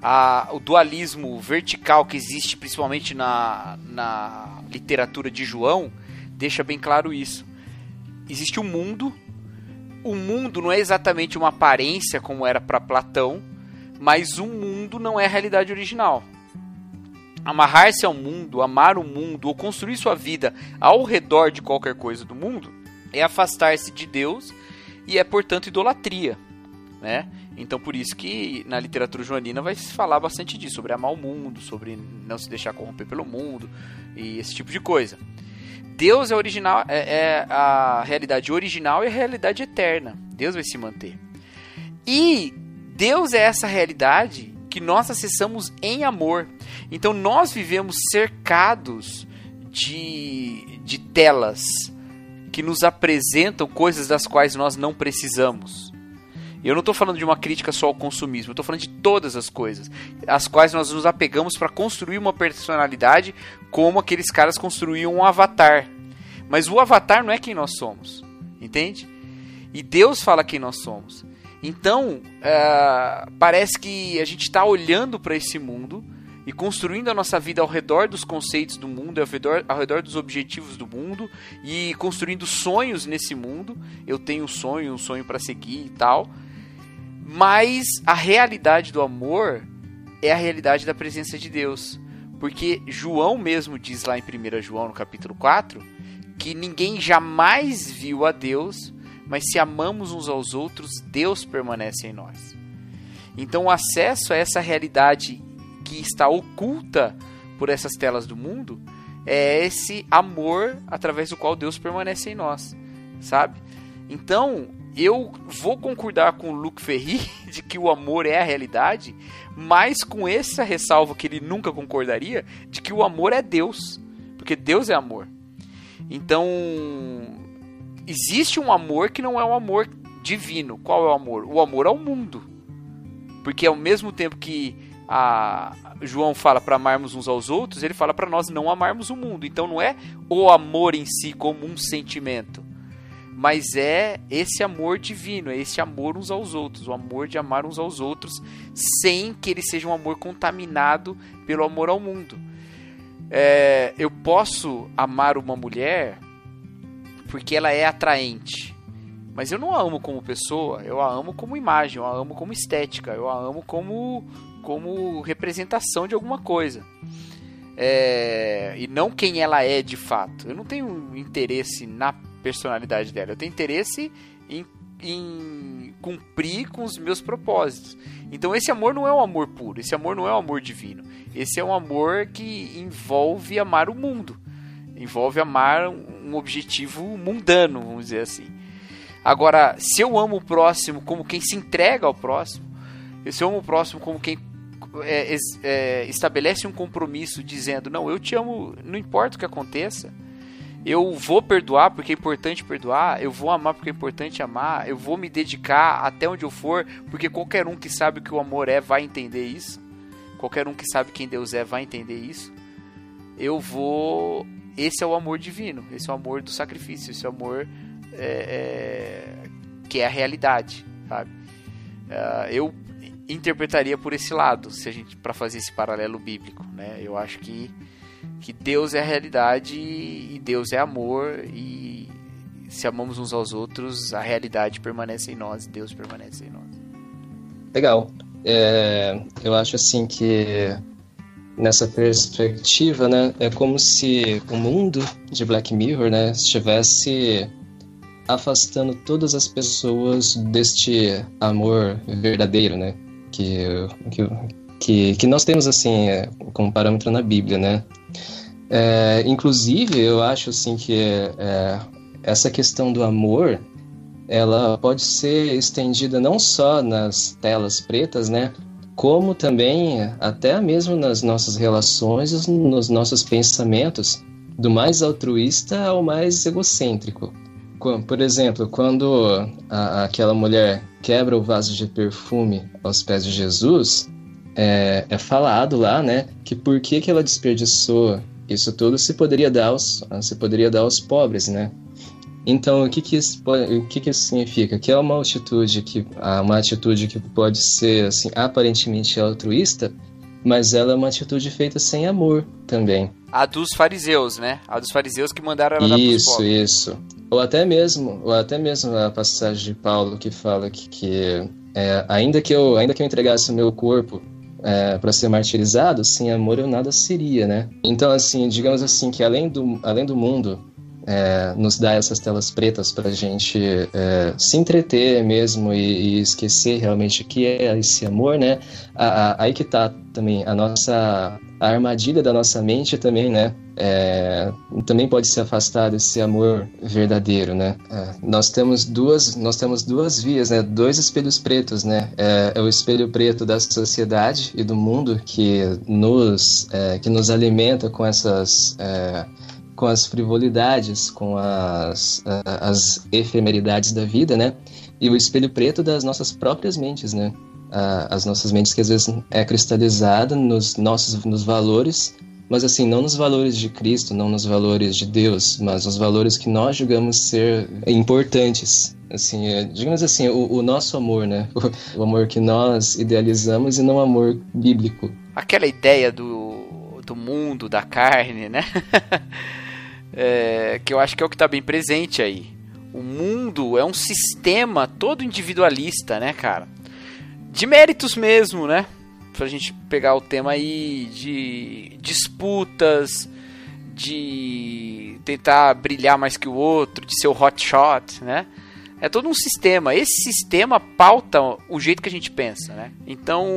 A, o dualismo vertical que existe principalmente na, na literatura de João deixa bem claro isso. Existe um mundo. O mundo não é exatamente uma aparência como era para Platão, mas o mundo não é a realidade original. amarrar-se ao mundo, amar o mundo ou construir sua vida ao redor de qualquer coisa do mundo é afastar-se de Deus e é, portanto, idolatria, né? Então, por isso que na literatura joanina vai se falar bastante disso, sobre amar o mundo, sobre não se deixar corromper pelo mundo e esse tipo de coisa. Deus é original, é, é a realidade original e a realidade eterna. Deus vai se manter. E Deus é essa realidade que nós acessamos em amor. Então nós vivemos cercados de, de telas que nos apresentam coisas das quais nós não precisamos. Eu não estou falando de uma crítica só ao consumismo, eu estou falando de todas as coisas, as quais nós nos apegamos para construir uma personalidade como aqueles caras construíam um avatar. Mas o avatar não é quem nós somos, entende? E Deus fala quem nós somos. Então, uh, parece que a gente está olhando para esse mundo e construindo a nossa vida ao redor dos conceitos do mundo, ao redor, ao redor dos objetivos do mundo e construindo sonhos nesse mundo. Eu tenho um sonho, um sonho para seguir e tal. Mas a realidade do amor é a realidade da presença de Deus. Porque João mesmo diz lá em 1 João, no capítulo 4, que ninguém jamais viu a Deus, mas se amamos uns aos outros, Deus permanece em nós. Então, o acesso a essa realidade que está oculta por essas telas do mundo é esse amor através do qual Deus permanece em nós, sabe? Então, eu vou concordar com o Luc Ferry de que o amor é a realidade, mas com essa ressalva que ele nunca concordaria de que o amor é Deus, porque Deus é amor. Então, existe um amor que não é um amor divino. Qual é o amor? O amor ao mundo. Porque ao mesmo tempo que a João fala para amarmos uns aos outros, ele fala para nós não amarmos o mundo. Então não é o amor em si como um sentimento, mas é esse amor divino, é esse amor uns aos outros, o amor de amar uns aos outros, sem que ele seja um amor contaminado pelo amor ao mundo. É, eu posso amar uma mulher porque ela é atraente. Mas eu não a amo como pessoa, eu a amo como imagem, eu a amo como estética, eu a amo como, como representação de alguma coisa. É, e não quem ela é de fato. Eu não tenho interesse na personalidade dela, eu tenho interesse em, em cumprir com os meus propósitos. Então esse amor não é um amor puro, esse amor não é um amor divino. Esse é um amor que envolve amar o mundo envolve amar um objetivo mundano, vamos dizer assim. Agora, se eu amo o próximo como quem se entrega ao próximo, se eu amo o próximo como quem é, é, estabelece um compromisso dizendo: Não, eu te amo, não importa o que aconteça, eu vou perdoar porque é importante perdoar, eu vou amar porque é importante amar, eu vou me dedicar até onde eu for, porque qualquer um que sabe o que o amor é vai entender isso, qualquer um que sabe quem Deus é vai entender isso. Eu vou esse é o amor divino, esse é o amor do sacrifício, esse é o amor é, é, que é a realidade, sabe? Uh, eu interpretaria por esse lado, se a gente para fazer esse paralelo bíblico, né? Eu acho que que Deus é a realidade e Deus é amor e se amamos uns aos outros, a realidade permanece em nós, Deus permanece em nós. Legal. É, eu acho assim que nessa perspectiva, né, é como se o mundo de Black Mirror, né, estivesse afastando todas as pessoas deste amor verdadeiro, né, que que, que nós temos assim é, como parâmetro na Bíblia, né. É, inclusive, eu acho assim que é, essa questão do amor, ela pode ser estendida não só nas telas pretas, né, como também até mesmo nas nossas relações, nos nossos pensamentos, do mais altruísta ao mais egocêntrico. Por exemplo, quando a, aquela mulher quebra o vaso de perfume aos pés de Jesus, é, é falado lá, né, que por que, que ela desperdiçou isso tudo se poderia dar aos, se poderia dar aos pobres, né? Então, o que que isso, o que que isso significa? Que é uma atitude que uma atitude que pode ser assim aparentemente altruísta, mas ela é uma atitude feita sem amor também. A dos fariseus, né? A dos fariseus que mandaram ela Isso, dar isso. Ou até mesmo, ou até mesmo a passagem de Paulo que fala que, que é, ainda que eu ainda que eu entregasse o meu corpo é, para ser martirizado, sem amor eu nada seria, né? Então, assim, digamos assim, que além do, além do mundo é, nos dá essas telas pretas para a gente é, se entreter mesmo e, e, esquecer realmente o que é esse amor, né? A, a, aí que tá também a nossa a armadilha da nossa mente também, né? É, também pode se afastar desse amor verdadeiro, né? É, nós temos duas nós temos duas vias, né? Dois espelhos pretos, né? É, é o espelho preto da sociedade e do mundo que nos é, que nos alimenta com essas com as frivolidades, com as, as efemeridades da vida, né? E o espelho preto das nossas próprias mentes, né? As nossas mentes que às vezes é cristalizada nos nossos nos valores, mas assim, não nos valores de Cristo, não nos valores de Deus, mas nos valores que nós julgamos ser importantes. Assim, é, digamos assim, o, o nosso amor, né? O, amor que nós idealizamos e não o amor bíblico. Aquela ideia do, do mundo, da carne, né? é, que eu acho que é o que está bem presente aí. O mundo é um sistema todo individualista, né, cara? De méritos mesmo, né? Pra gente pegar o tema aí de disputas, de tentar brilhar mais que o outro, de ser o hot shot, né? É todo um sistema. Esse sistema pauta o jeito que a gente pensa, né? Então,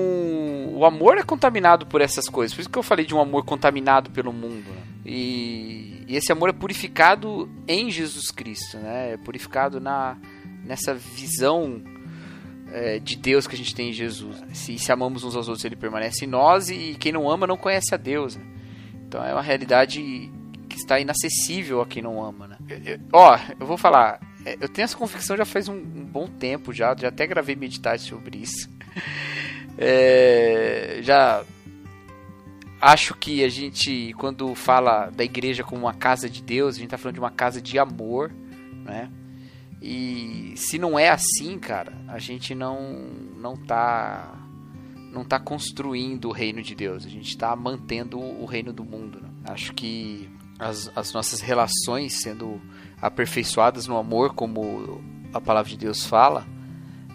o amor é contaminado por essas coisas. Por isso que eu falei de um amor contaminado pelo mundo. Né? E e esse amor é purificado em Jesus Cristo, né? É purificado na, nessa visão é, de Deus que a gente tem em Jesus. Se, se amamos uns aos outros, ele permanece em nós e quem não ama não conhece a Deus. Né? Então é uma realidade que está inacessível a quem não ama, né? Eu, eu, ó, eu vou falar, é, eu tenho essa convicção já faz um, um bom tempo já, já até gravei meditar sobre isso. É, já acho que a gente, quando fala da igreja como uma casa de Deus, a gente está falando de uma casa de amor, né? E se não é assim, cara, a gente não não tá não tá construindo o reino de Deus, a gente está mantendo o reino do mundo. Né? Acho que as, as nossas relações sendo aperfeiçoadas no amor, como a palavra de Deus fala,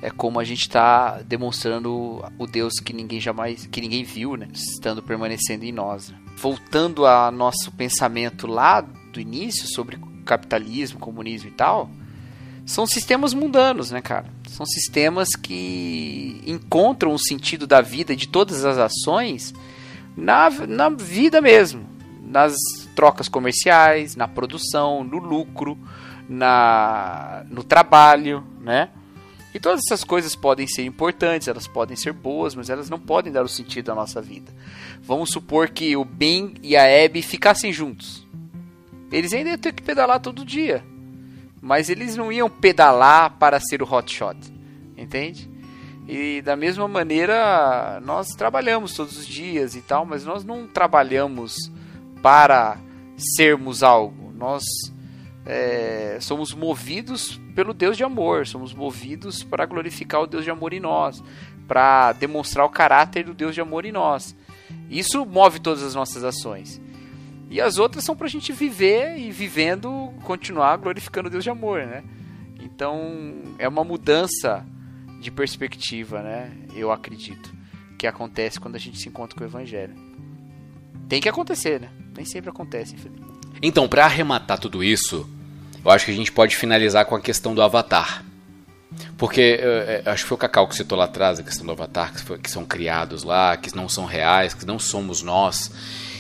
é como a gente está demonstrando o Deus que ninguém jamais, que ninguém viu, né? Estando permanecendo em nós. Né? Voltando a nosso pensamento lá do início sobre capitalismo, comunismo e tal, são sistemas mundanos, né, cara? São sistemas que encontram o sentido da vida de todas as ações na, na vida mesmo, nas trocas comerciais, na produção, no lucro, na, no trabalho, né? E todas essas coisas podem ser importantes, elas podem ser boas, mas elas não podem dar o sentido à nossa vida. Vamos supor que o Ben e a Abby ficassem juntos. Eles ainda iam ter que pedalar todo dia. Mas eles não iam pedalar para ser o hotshot. Entende? E da mesma maneira, nós trabalhamos todos os dias e tal, mas nós não trabalhamos para sermos algo. Nós é, somos movidos pelo Deus de amor, somos movidos para glorificar o Deus de amor em nós, para demonstrar o caráter do Deus de amor em nós. Isso move todas as nossas ações. E as outras são para a gente viver e vivendo, continuar glorificando o Deus de amor, né? Então é uma mudança de perspectiva, né? Eu acredito que acontece quando a gente se encontra com o Evangelho. Tem que acontecer, né? Nem sempre acontece, infelizmente. Então, para arrematar tudo isso, eu acho que a gente pode finalizar com a questão do avatar. Porque eu, eu acho que foi o Cacau que citou lá atrás a questão do avatar, que, foi, que são criados lá, que não são reais, que não somos nós.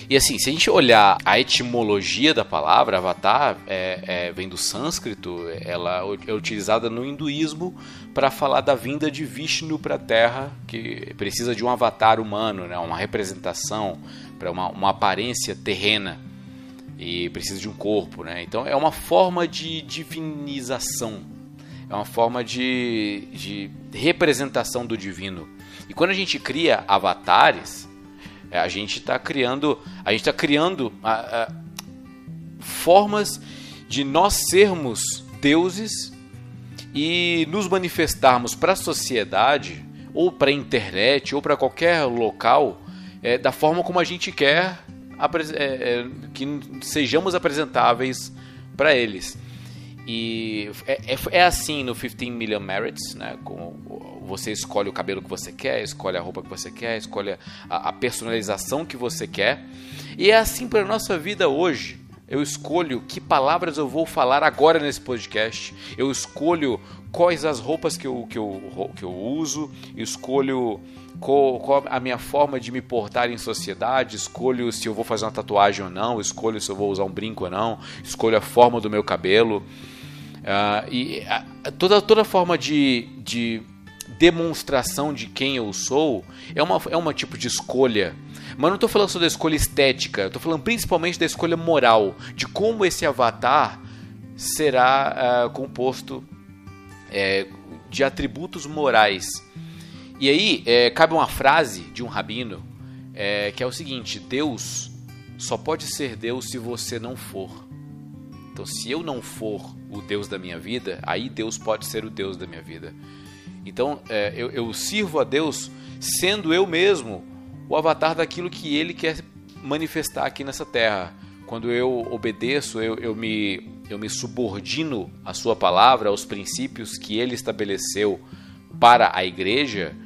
E assim, se a gente olhar a etimologia da palavra, avatar é, é, vem do sânscrito, ela é utilizada no hinduísmo para falar da vinda de Vishnu para a Terra, que precisa de um avatar humano, né, uma representação, para uma, uma aparência terrena e precisa de um corpo, né? Então é uma forma de divinização, é uma forma de, de representação do divino. E quando a gente cria avatares, é, a gente está criando, a gente está criando a, a, formas de nós sermos deuses e nos manifestarmos para a sociedade ou para a internet ou para qualquer local é, da forma como a gente quer é, é, que sejamos apresentáveis para eles. e é, é, é, assim no 15 Million Merits, né? Com, você escolhe o cabelo que você quer, escolhe a roupa que você quer, escolhe a, a personalização que você quer. E é assim para nossa vida hoje. Eu escolho que palavras eu vou falar agora nesse podcast. Eu escolho quais as roupas que eu, que eu, que eu uso. Eu escolho qual, a minha forma de me portar em sociedade, escolho se eu vou fazer uma tatuagem ou não, escolho se eu vou usar um brinco ou não, escolho a forma do meu cabelo. Uh, e uh, toda, toda forma de, de demonstração de quem eu sou é uma, é uma tipo de escolha. Mas não estou falando só da escolha estética, estou falando principalmente da escolha moral, de como esse avatar será uh, composto é, de atributos morais. E aí é, cabe uma frase de um rabino é, que é o seguinte: Deus só pode ser Deus se você não for. Então, se eu não for o Deus da minha vida, aí Deus pode ser o Deus da minha vida. Então, é, eu, eu sirvo a Deus sendo eu mesmo o avatar daquilo que Ele quer manifestar aqui nessa terra. Quando eu obedeço, eu, eu, me, eu me subordino à Sua palavra, aos princípios que Ele estabeleceu para a igreja,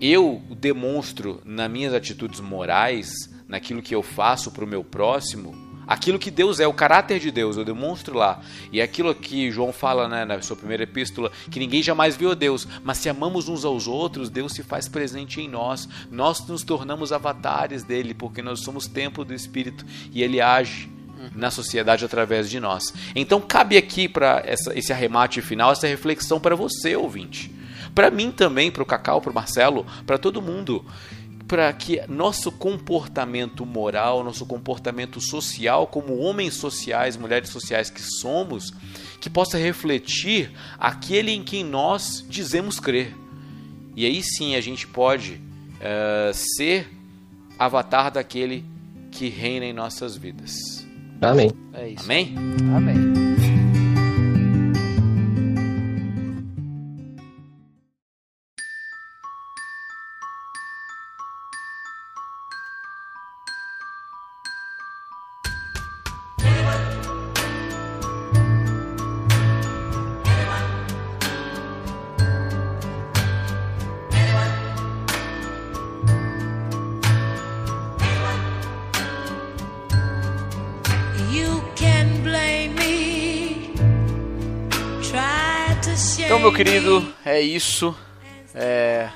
eu demonstro nas minhas atitudes morais, naquilo que eu faço para o meu próximo, aquilo que Deus é, o caráter de Deus, eu demonstro lá. E é aquilo que João fala né, na sua primeira epístola, que ninguém jamais viu a Deus, mas se amamos uns aos outros, Deus se faz presente em nós. Nós nos tornamos avatares dele, porque nós somos templo do Espírito e ele age na sociedade através de nós. Então cabe aqui para esse arremate final, essa reflexão para você, ouvinte. Para mim também, para o Cacau, para o Marcelo, para todo mundo para que nosso comportamento moral, nosso comportamento social, como homens sociais, mulheres sociais que somos, que possa refletir aquele em quem nós dizemos crer. E aí sim a gente pode uh, ser avatar daquele que reina em nossas vidas. Amém. É isso. Amém? Amém. É isso. É...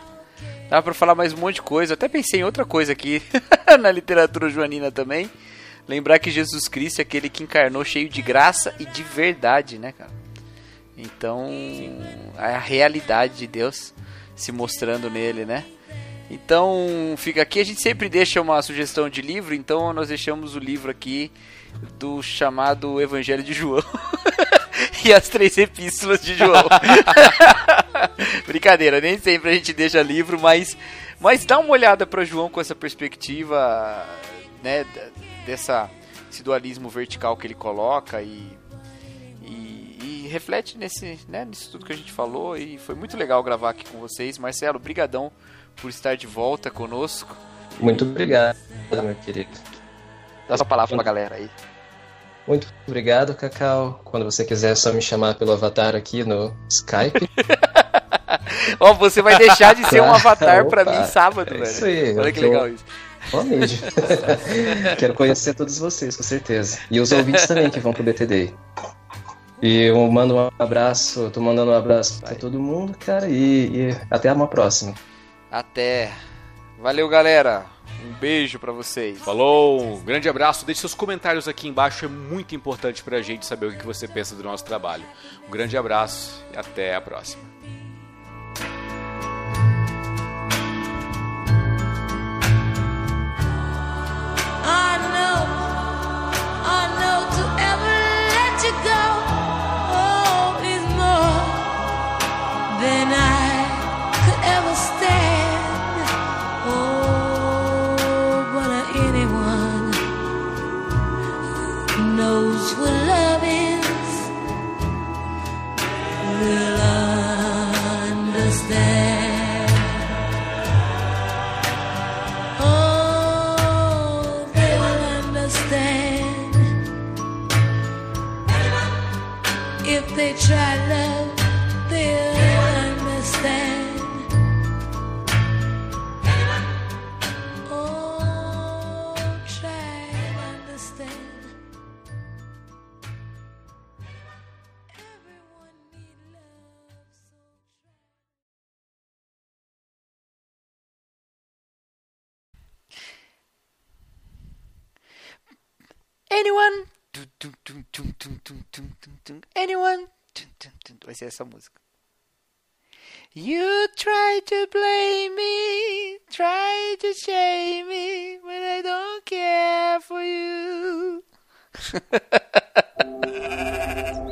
Dá pra falar mais um monte de coisa. Até pensei em outra coisa aqui na literatura joanina também. Lembrar que Jesus Cristo é aquele que encarnou cheio de graça e de verdade, né, cara? Então, é a realidade de Deus se mostrando nele, né? Então, fica aqui. A gente sempre deixa uma sugestão de livro, então nós deixamos o livro aqui do chamado Evangelho de João. e as três epístolas de João. Brincadeira, nem sempre a gente deixa livro, mas, mas dá uma olhada para João com essa perspectiva, né, dessa esse dualismo vertical que ele coloca e, e, e, reflete nesse, né, nisso tudo que a gente falou e foi muito legal gravar aqui com vocês. Marcelo, brigadão por estar de volta conosco. Muito obrigado, meu querido. Dá sua palavra pra galera aí. Muito obrigado, Cacau. Quando você quiser, é só me chamar pelo avatar aqui no Skype. Ó, oh, você vai deixar de ser um avatar para mim sábado, é velho. Isso aí. Olha que legal isso. Quero conhecer todos vocês, com certeza. E os ouvintes também que vão pro BTD. E eu mando um abraço, tô mandando um abraço para todo mundo, cara, e, e até uma próxima. Até. Valeu, galera. Um beijo para vocês. Falou, um grande abraço. Deixe seus comentários aqui embaixo, é muito importante pra gente saber o que você pensa do nosso trabalho. Um grande abraço e até a próxima. Than I could ever stand. Knows what love is will understand. Oh, they will understand If they try love, Anyone? Tum. Vai ser essa música. You try to blame me, try to shame me, but I don't care for you.